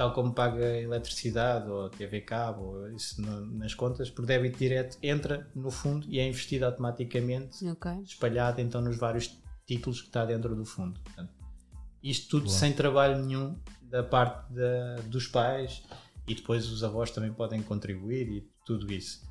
tal como paga eletricidade ou TV cabo, ou isso no, nas contas, por débito direto entra no fundo e é investido automaticamente, okay. espalhado então nos vários títulos que está dentro do fundo. Portanto, isto tudo Boa. sem trabalho nenhum da parte da, dos pais e depois os avós também podem contribuir e tudo isso.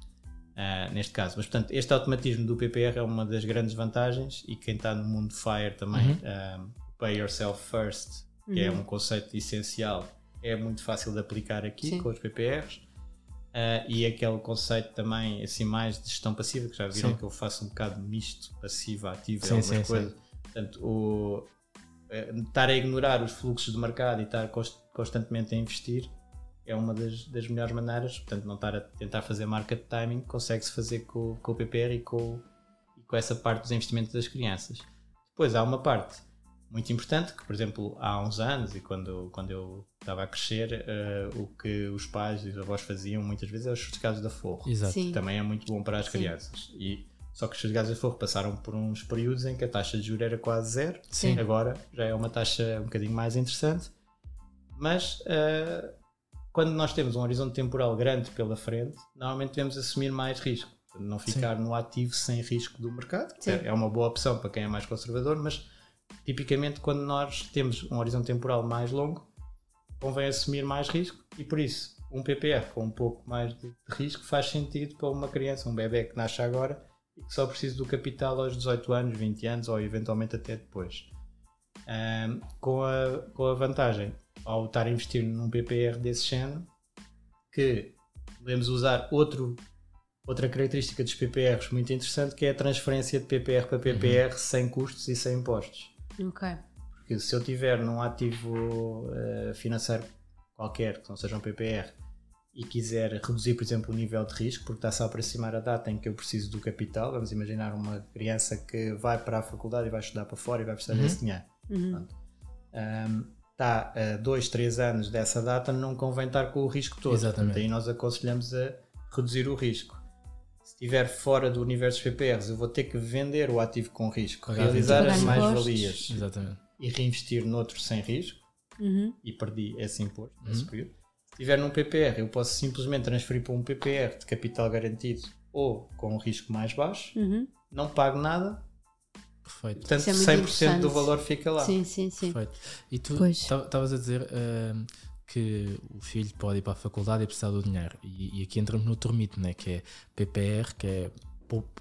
Uh, neste caso, mas portanto, este automatismo do PPR é uma das grandes vantagens e quem está no mundo FIRE também, uhum. uh, Pay Yourself First, que é uhum. é um conceito essencial é muito fácil de aplicar aqui Sim. com os PPRs. Uh, ah, e aquele conceito também assim mais de gestão passiva, que já viram sim. que eu faço um bocado misto, passivo, ativo, sim, algumas sim, coisas. Portanto, o, é, estar a ignorar os fluxos de mercado e estar const, constantemente a investir é uma das, das, melhores maneiras. Portanto, não estar a tentar fazer market timing, consegue-se fazer com, com o PPR e com, e com essa parte dos investimentos das crianças. Depois há uma parte muito importante, que por exemplo há uns anos e quando, quando eu estava a crescer, uh, o que os pais e os avós faziam muitas vezes é os certificados da Forro, Exato. que também é muito bom para as Sim. crianças. E, só que os certificados da Forro passaram por uns períodos em que a taxa de juros era quase zero, Sim. agora já é uma taxa um bocadinho mais interessante, mas uh, quando nós temos um horizonte temporal grande pela frente, normalmente devemos assumir mais risco, não ficar Sim. no ativo sem risco do mercado, é, é uma boa opção para quem é mais conservador, mas tipicamente quando nós temos um horizonte temporal mais longo, convém assumir mais risco e por isso um PPR com um pouco mais de, risco faz sentido para uma criança, um bebê que nasce agora e que só precisa do capital aos 18 anos, 20 anos ou eventualmente até depois. Um, com, a, com a vantagem, ao estar a investir num PPR desse género, que podemos usar outro, outra característica dos PPRs muito interessante, que é a transferência de PPR para PPR uhum. sem custos e sem impostos. Ok. Porque se eu tiver num ativo uh, financeiro qualquer, que não seja um PPR, e quiser reduzir, por exemplo, o nível de risco, porque está-se a aproximar a data em que eu preciso do capital, vamos imaginar uma criança que vai para a faculdade e vai estudar para fora e vai precisar uhum. desse dinheiro. Uhum. Um, está a 2, 3 anos dessa data, não convém estar com o risco todo. Exatamente. Portanto, aí nós aconselhamos a reduzir o risco. Se estiver fora do universo dos PPRs, eu vou ter que vender o ativo com risco, realizar as mais-valias e reinvestir noutro sem risco. Uhum. E perdi esse imposto uhum. nesse período. Se estiver num PPR, eu posso simplesmente transferir para um PPR de capital garantido ou com um risco mais baixo, uhum. não pago nada. Perfeito. Portanto, é 100% do valor fica lá. Sim, sim, sim. Perfeito. E tu estavas a dizer uh, que o filho pode ir para a faculdade e precisar do dinheiro. E, e aqui entramos no outro mito, né? que é PPR, que é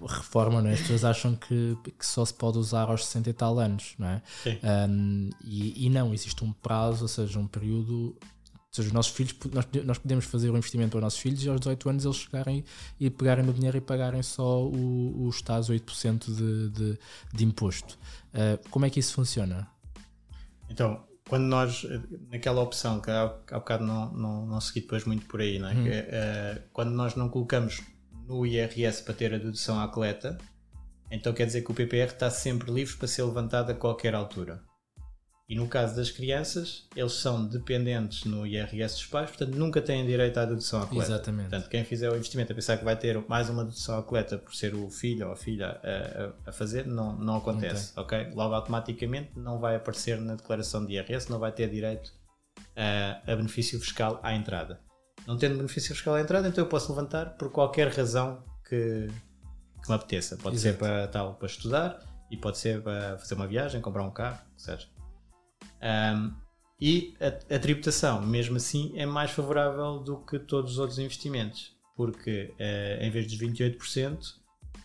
reforma, não é? as pessoas acham que, que só se pode usar aos 60 e tal anos, não é? Um, e, e, não, existe um prazo, ou seja, um período ou seja, os nossos filhos, nós, nós podemos fazer o um investimento para os nossos filhos e aos 18 anos eles chegarem e pegarem no dinheiro e pagarem só o, os tais 8% de, de, de imposto. Uh, como é que isso funciona? Então, quando nós, naquela opção que há, há bocado não, não, não segui depois muito por aí, não é? Hum. Que, uh, quando nós não colocamos no IRS para ter a dedução à coleta, então quer dizer que o PPR está sempre livre para ser levantado a qualquer altura. E no caso das crianças, eles são dependentes no IRS dos pais, portanto nunca têm direito à dedução à coleta. Exatamente. Portanto, quem fizer o investimento a pensar que vai ter mais uma dedução à coleta por ser o filho ou a filha a, a, fazer, não, não acontece. Não ok? Logo automaticamente não vai aparecer na declaração de IRS, não vai ter direito a, a benefício fiscal à entrada. Não tendo benefício fiscal à entrada, então eu posso levantar por qualquer razão que, que me apeteça. Pode Exato. ser para tal, para estudar e pode ser para fazer uma viagem, comprar um carro, seja. Um, e a, a, tributação, mesmo assim, é mais favorável do que todos os outros investimentos, porque uh, em vez dos 28%,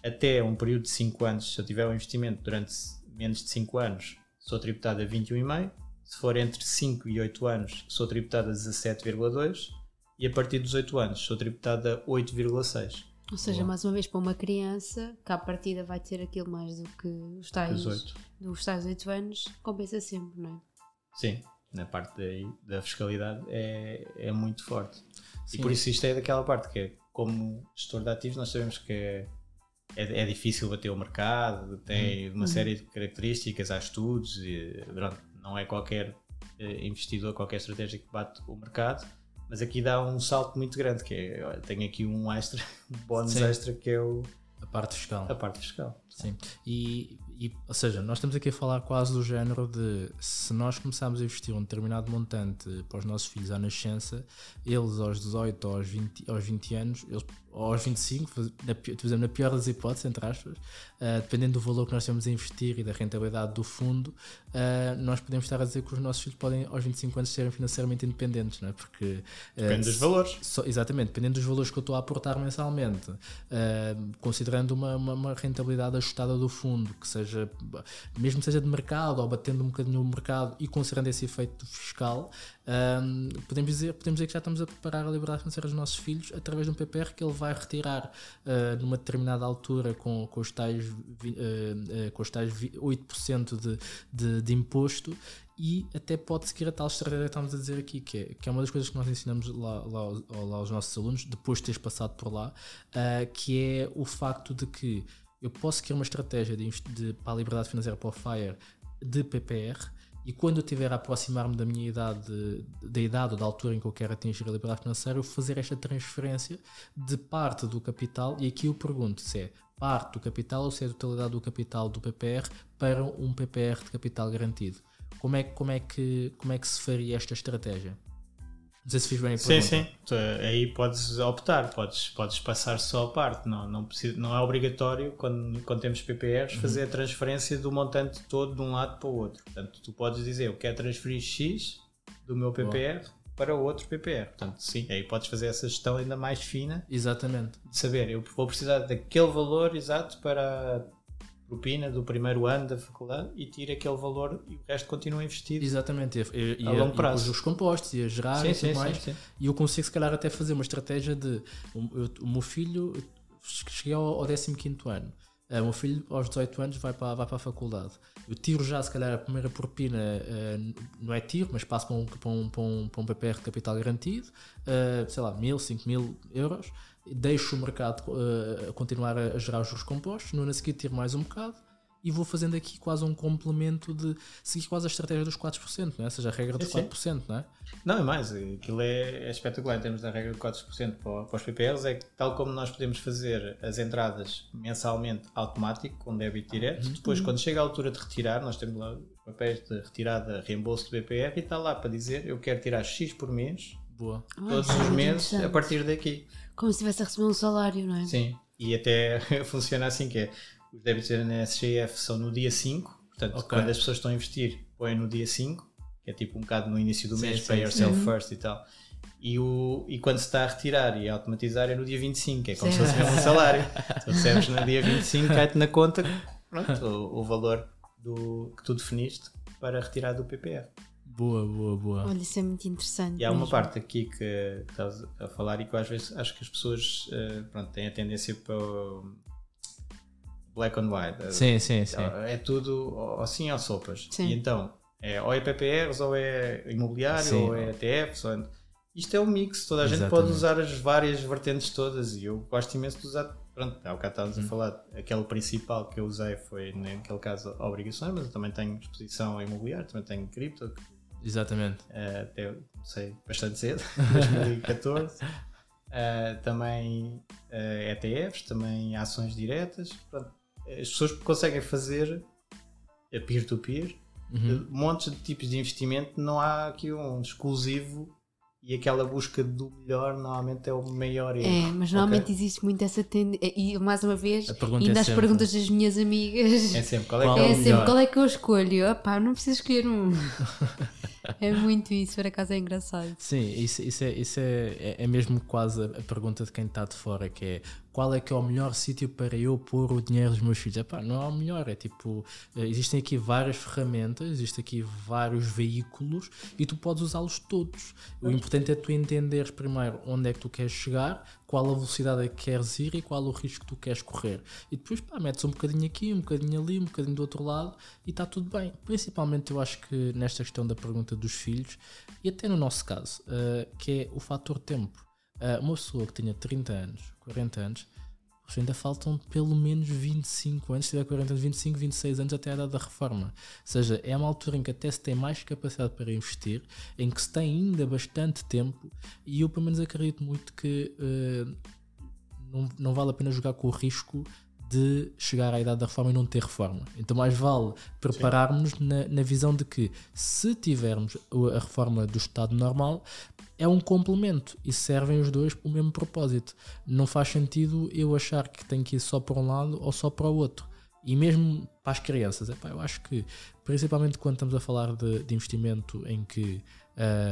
até um período de 5 anos, se eu tiver um investimento durante menos de 5 anos, sou tributado a 21,5%, se for entre 5 e 8 anos, sou tributado a 17,2%, e a partir dos 8 anos, sou tributado a 8,6%. Ou seja, Boa. mais uma vez, para uma criança que à partida vai ter aquilo mais do que os tais, 8. dos tais 8 anos, compensa sempre, não é? Sim, na parte da, da fiscalidade é, é muito forte. Sim. E por isso isto é daquela parte que é, como gestor de ativos, nós sabemos que é, é, é difícil bater o mercado, tem uhum. uma série de características, há estudos, e, pronto, não é qualquer eh, investidor, qualquer estratégia que bate o mercado, mas aqui dá um salto muito grande, que é, olha, tenho aqui um extra, um bónus Sim. extra que é o... A parte fiscal. A parte fiscal. Sim. E, e, ou seja, nós estamos aqui a falar quase do género de se nós começarmos a investir um determinado montante para os nossos filhos à nascença, eles aos 18 ou aos 20, aos 20 anos, eles aos 25, na, na pior das hipóteses, entre aspas, uh, dependendo do valor que nós temos a investir e da rentabilidade do fundo, uh, nós podemos estar a dizer que os nossos filhos podem aos 25 anos serem financeiramente independentes, não é? Porque. Uh, Depende dos valores. Exatamente, dependendo dos valores que eu estou a aportar mensalmente, considerando uma, uma, uma, rentabilidade ajustada do fundo, que seja, mesmo seja de mercado ou batendo um bocadinho o mercado e considerando esse efeito fiscal, podemos, dizer, podemos dizer que já estamos a preparar a liberdade financeira dos nossos filhos através de um PPR que ele vai retirar uh, numa determinada altura com, com os tais, uh, com os tais 8% de, de, de imposto e até pode seguir a tal estratégia que estamos a dizer aqui, que é, que é uma das coisas que nós ensinamos lá, lá, lá aos nossos alunos, depois de teres passado por lá, uh, que é o facto de que eu posso seguir uma estratégia de, de, para a liberdade financeira para o FIRE de PPR, e quando eu estiver a aproximar-me da minha idade, da idade ou da altura em que eu quero atingir a liberdade financeira, eu fazer esta transferência de parte do capital. E aqui eu pergunto se é parte do capital ou se é a totalidade do capital do PPR para um PPR de capital garantido. Como é, como é, que, como é que se faria esta estratégia? Não sei se fiz bem a pergunta. Sim, sim. Aí podes optar, podes, podes passar só a parte. Não, não, precisa, não é obrigatório, quando, quando temos PPRs, uhum. fazer a transferência do montante todo de um lado para o outro. Portanto, tu podes dizer, eu quero transferir X do meu PPR Bom. para outro PPR. Portanto, sim, aí podes fazer essa gestão ainda mais fina. Exatamente. De saber, eu vou precisar daquele valor exato para propina do primeiro ano da faculdade e tira aquele valor e o resto continua investido. Exatamente, e, e, a longo prazo. E os compostos e a gerar sim, e tudo sim, mais. Sim, e eu consigo, se calhar, até fazer uma estratégia de o, o meu filho, cheguei ao, ao 15 ano. Uh, o meu filho, aos 18 anos, vai para, vai para a faculdade. Eu tiro já, se calhar, a primeira propina, uh, não é tiro, mas passo para um, para um, para um, para um PPR de capital garantido, uh, sei lá, mil, cinco mil euros deixo o mercado uh, continuar a, gerar os juros compostos, no ano seguinte tiro mais um bocado e vou fazendo aqui quase um complemento de seguir quase a estratégia dos 4%, não é? Ou seja, a regra dos 4%, não é? Não, é mais, aquilo é, é espetacular em termos da regra de 4% para, para os PPRs, é que tal como nós podemos fazer as entradas mensalmente automático, com débito direto, uhum. depois quando chega a altura de retirar, nós temos lá papéis de retirada, reembolso do BPR e está lá para dizer eu quero tirar X por mês, Boa. todos os meses, a partir daqui. Como se estivesse a receber um salário, não é? Sim, e até funciona assim que é os débitos na SGF são no dia 5, portanto, okay. quando as pessoas estão a investir, põem no dia 5, que é tipo um bocado no início do sim, mês, sim, pay yourself uhum. first e tal. E, o, e quando se está a retirar e a automatizar é no dia 25, é como sim. se fosse mesmo um salário. tu recebes no dia 25, cai-te na conta pronto, o, o, valor do, que tu definiste para retirar do PPR. Boa, boa, boa. Olha, isso é muito interessante. E há mesmo. uma parte aqui que, que estás a falar e que às vezes acho que as pessoas uh, pronto, têm a tendência para black and white. Sim, sim, sim. É tudo assim ou sopas. Sim. E então, é, ou é PPRs, ou é imobiliário, sim. ou é ETFs. Ou... Isto é um mix, toda a gente Exatamente. pode usar as várias vertentes todas e eu gosto imenso de usar. Pronto, há bocado estávamos hum. a falar, aquele principal que eu usei foi, naquele caso, obrigações, mas eu também tenho exposição a imobiliário, também tenho cripto. Exatamente. Uh, até sei bastante cedo, 2014. Uh, também uh, eh, ETFs, também ações diretas. Pronto, as pessoas conseguem fazer a peer-to-peer uhum. montes de tipos de investimento. Não há aqui um exclusivo e aquela busca do melhor normalmente é o maior erro. É, mas normalmente okay? existe muito essa tendência. E mais uma vez, ainda é as perguntas das minhas amigas. É sempre qual é, qual é, é sempre qual é que eu escolho. Opá, não preciso escolher um. é muito isso, por acaso é engraçado. Sim, isso, isso, é, isso é, é, é mesmo quase a pergunta de quem está de fora, que é qual é que é o melhor sítio para eu pôr o dinheiro dos meus filhos? Epá, não é o melhor, é tipo, eh, existem aqui várias ferramentas, existem aqui vários veículos e tu podes usá-los todos. O importante é tu entenderes primeiro onde é que tu queres chegar, qual a velocidade é que queres ir e qual o risco que tu queres correr. E depois, pá, metes um bocadinho aqui, um bocadinho ali, um bocadinho do outro lado e está tudo bem. Principalmente eu acho que nesta questão da pergunta dos filhos, e até no nosso caso, uh, que é o fator tempo. Uh, uma pessoa que tinha 30 anos, 40 anos, ainda faltam pelo menos 25 anos, se tiver 40 anos, 25, 26 anos até a idade da reforma. Ou seja, é uma altura em que até se tem mais capacidade para investir, em que se tem ainda bastante tempo, e eu pelo menos acredito muito que uh, não, não vale a pena jogar com o risco de chegar à idade da reforma e não ter reforma. Então, mais vale prepararmos na, na, visão de que, se tivermos a reforma do Estado normal, é um complemento e servem os dois para o mesmo propósito. Não faz sentido eu achar que tem que ir só para um lado ou só para o outro. E mesmo para as crianças, epá, eu acho que, principalmente quando estamos a falar de, de investimento em que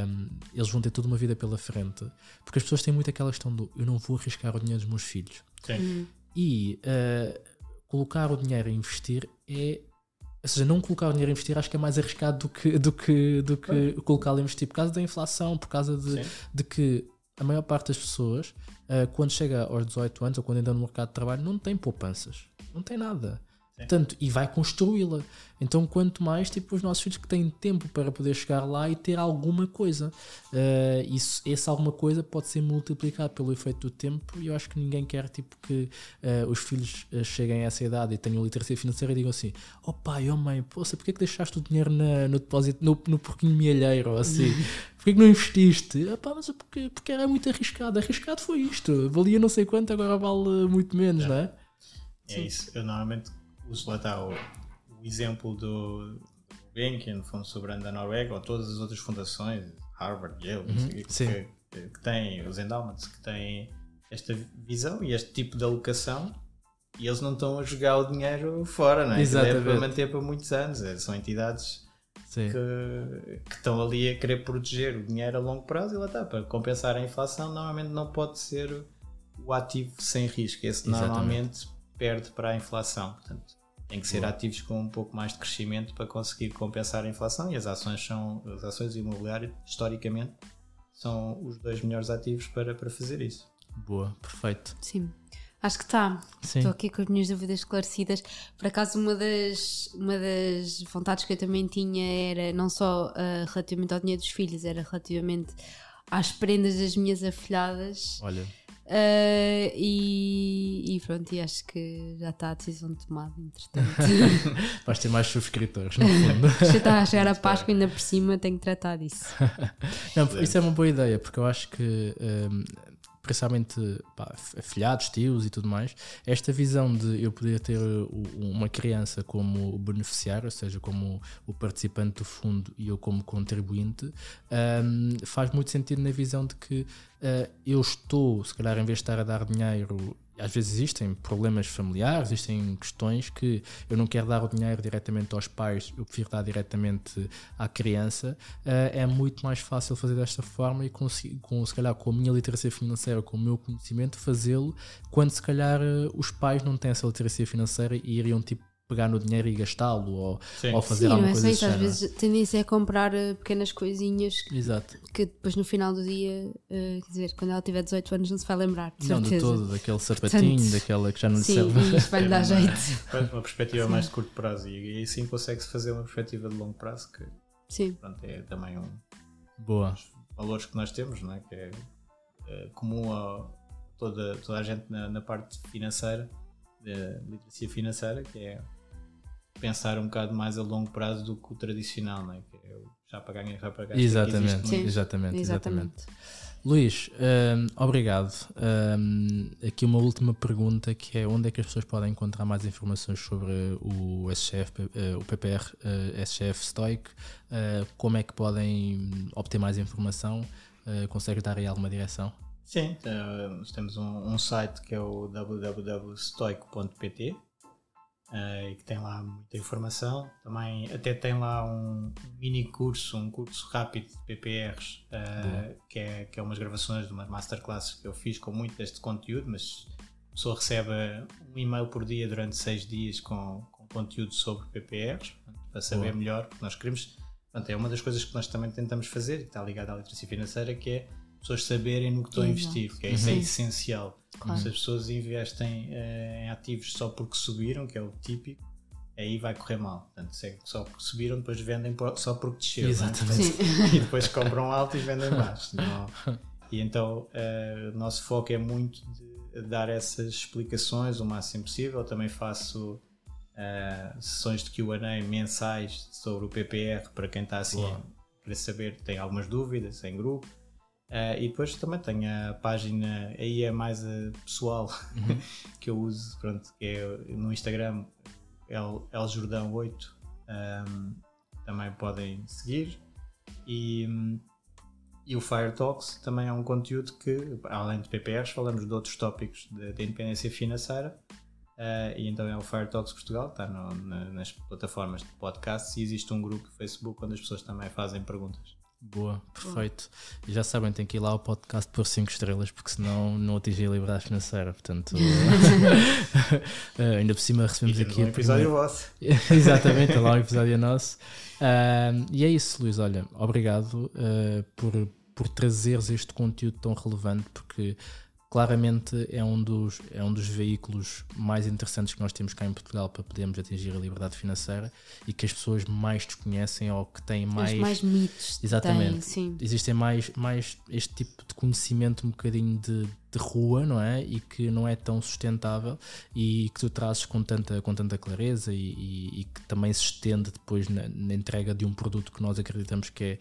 um, eles vão ter toda uma vida pela frente, porque as pessoas têm muito aquela questão do eu não vou arriscar o dinheiro dos meus filhos. Sim. Uhum. E uh, colocar o dinheiro a investir é ou seja, não colocar o dinheiro a investir acho que é mais arriscado do que, do que, do que colocá-lo a investir por causa da inflação, por causa de, de que a maior parte das pessoas, uh, quando chega aos 18 anos ou quando ainda no mercado de trabalho, não tem poupanças. Não tem nada. Portanto, e vai construí-la. Então, quanto mais, tipo, os nossos filhos que têm tempo para poder chegar lá e ter alguma coisa. Uh, isso, essa alguma coisa pode ser multiplicado pelo efeito do tempo e eu acho que ninguém quer, tipo, que uh, os filhos uh, cheguem a essa idade e tenham literacia financeira e digam assim, oh pai, oh mãe, poxa, porquê que deixaste o dinheiro na, no depósito, no, no porquinho mielheiro, ou assim? Porquê que não investiste? Ah, pá, mas porque, porque era muito arriscado. Arriscado foi isto. Valia não sei quanto, agora vale muito menos, é. não é? É isso. Eu normalmente uso lá está o, o exemplo do, do Gulbenkian, Fundo Soberano da Noruega, ou todas as outras fundações, Harvard, Yale, uhum, que, que, que, têm, os endowments, que têm esta visão e este tipo de alocação e eles não estão a jogar o dinheiro fora, não é? Exatamente. É para manter para muitos anos. É, são entidades que, que, estão ali a querer proteger o dinheiro a longo prazo e lá está, para compensar a inflação, normalmente não pode ser o ativo sem risco. Esse Exatamente. normalmente perde para a inflação. Portanto, tem que ser Boa. ativos com um pouco mais de crescimento para conseguir compensar a inflação e as ações são as ações imobiliárias historicamente são os dois melhores ativos para, para fazer isso. Boa, perfeito. Sim. Acho que está. Estou aqui com as minhas dúvidas esclarecidas. Por acaso, uma das, uma das vontades que eu também tinha era não só uh, relativamente ao dinheiro dos filhos, era relativamente às prendas das minhas afilhadas. Olha Uh, e, e, pronto, e acho que já está a decisão tomada, entretanto. Vais ter mais subscritores, no fundo. já está a chegar a Páscoa ainda por cima, tenho que tratar disso. Não, isso é uma boa ideia, porque eu acho que um, principalmente pá, afilhados, tios e tudo mais, esta visão de eu poder ter uma criança como beneficiário, ou seja, como o participante do fundo e eu como contribuinte, um, faz muito sentido na visão de que uh, eu estou, se calhar, em vez de estar a dar dinheiro às vezes existem problemas familiares, existem questões que eu não quero dar o dinheiro diretamente aos pais, eu prefiro dar diretamente à criança. Uh, é muito mais fácil fazer desta forma e com, se calhar com a minha literacia financeira, com o meu conhecimento, fazê-lo quando se calhar uh, os pais não têm essa literacia financeira e iriam tipo pegar no dinheiro e gastá-lo ou, ou fazer Sim, alguma é coisa assim. Às vezes a tendência é comprar uh, pequenas coisinhas que, Exato. que depois no final do dia, uh, quer dizer, quando ela tiver 18 anos não se vai lembrar. De não, certeza. de todo, daquele sapatinho, Portanto, daquela que já não lhe sim, serve. Isso vai lhe dar jeito. Uma, uma perspectiva sim. mais de curto prazo e, e assim consegue-se fazer uma perspectiva de longo prazo que sim. Pronto, é também um Boa. dos valores que nós temos, não é? que é, é comum a toda, toda a gente na, na parte financeira, da literacia financeira, que é pensar um bocado mais a longo prazo do que o tradicional, não é? Que é já para ganhar, já para ganhar. Exatamente, Sim. exatamente, exatamente. Luís, um, obrigado. Um, aqui uma última pergunta que é onde é que as pessoas podem encontrar mais informações sobre o SCF, eh, o PPR uh, SCF Stoic? Uh, como é que podem obter mais informação? Uh, consegues dar aí alguma direção? Sim, nós temos um, um, site que é o www.stoic.pt uh, e que tem lá muita informação. Também até tem lá um mini curso, um curso rápido de PPRs, uh, que, é, que é umas gravações de umas masterclasses que eu fiz com muito deste conteúdo, mas a pessoa recebe um e-mail por dia durante seis dias com, com conteúdo sobre PPRs, para saber Boa. melhor, porque nós queremos. Portanto, é uma das coisas que nós também tentamos fazer, que está ligada à literacia financeira, que é pessoas saberem no que estão a investir, que é, isso é essencial. Claro. Se as pessoas investem uh, em ativos só porque subiram, que é o típico, aí vai correr mal. Portanto, se é só porque subiram, depois vendem só porque desceram. É? Exatamente. E depois compram alto e vendem baixo. Não. E então uh, o nosso foco é muito de dar essas explicações o máximo possível. Também faço uh, sessões de QA mensais sobre o PPR para quem está assim para saber, tem algumas dúvidas em grupo. Uh, e depois também tenho a página, aí é mais a pessoal uhum. que eu uso, pronto, que é no Instagram, eljordão8, um, também podem seguir. E, e o Fire Talks também é um conteúdo que, além de PPRs, falamos de outros tópicos de, independência financeira. Uh, e então é o Fire Talks Portugal, está no, na, nas plataformas de podcast e existe um grupo de Facebook onde as pessoas também fazem perguntas. Boa, perfeito. E já sabem, tem que ir lá ao podcast por 5 estrelas, porque senão não atingi a liberdade financeira. Portanto, uh, ainda por cima recebemos e aqui. Um episódio primeiro... vosso. Exatamente, lá um episódio nosso. Uh, e é isso, Luís. Olha, obrigado uh, por, por trazeres este conteúdo tão relevante, porque claramente é um, dos, é um dos veículos mais interessantes que nós temos cá em Portugal para podermos atingir a liberdade financeira e que as pessoas mais desconhecem ou que têm mais. Os mais mitos. Exatamente. Têm. Existem mais, mais este tipo de conhecimento um bocadinho de, de rua, não é? E que não é tão sustentável e que tu trazes com tanta, com tanta clareza e, e, e que também se estende depois na, na, entrega de um produto que nós acreditamos que é,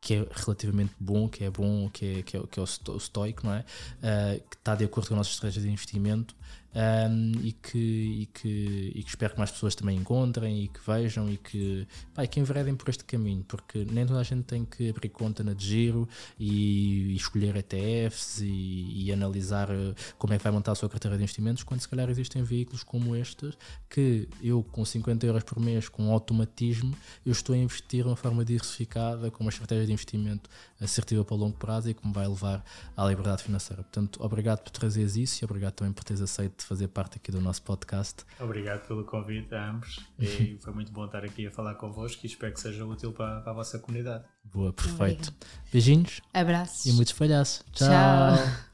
que é relativamente bom, que é bom, que é, que é, que é o estoico, não é? Uh, que está de acordo com a nossa estratégia de investimento um, e, que, e, que, e que espero que mais pessoas também encontrem e que vejam e que, pá, e que enveredem por este caminho, porque nem toda a gente tem que abrir conta na de giro e, e escolher ETFs e, e, analisar eh, como é que vai montar a sua carteira de investimentos, quando se calhar existem veículos como estes que eu com 50 euros por mês, com automatismo, eu estou a investir de uma forma diversificada, com uma estratégia de investimento assertiva para o longo prazo e que me vai levar à liberdade financeira. Portanto, obrigado por trazeres isso e obrigado também por teres aceito fazer parte aqui do nosso podcast. Obrigado pelo convite a ambos e foi muito bom estar aqui a falar convosco e espero que seja útil para, para a vossa comunidade. Boa, perfeito. Beijinhos. Abraços. E muitos falhaços. Tchau. Tchau.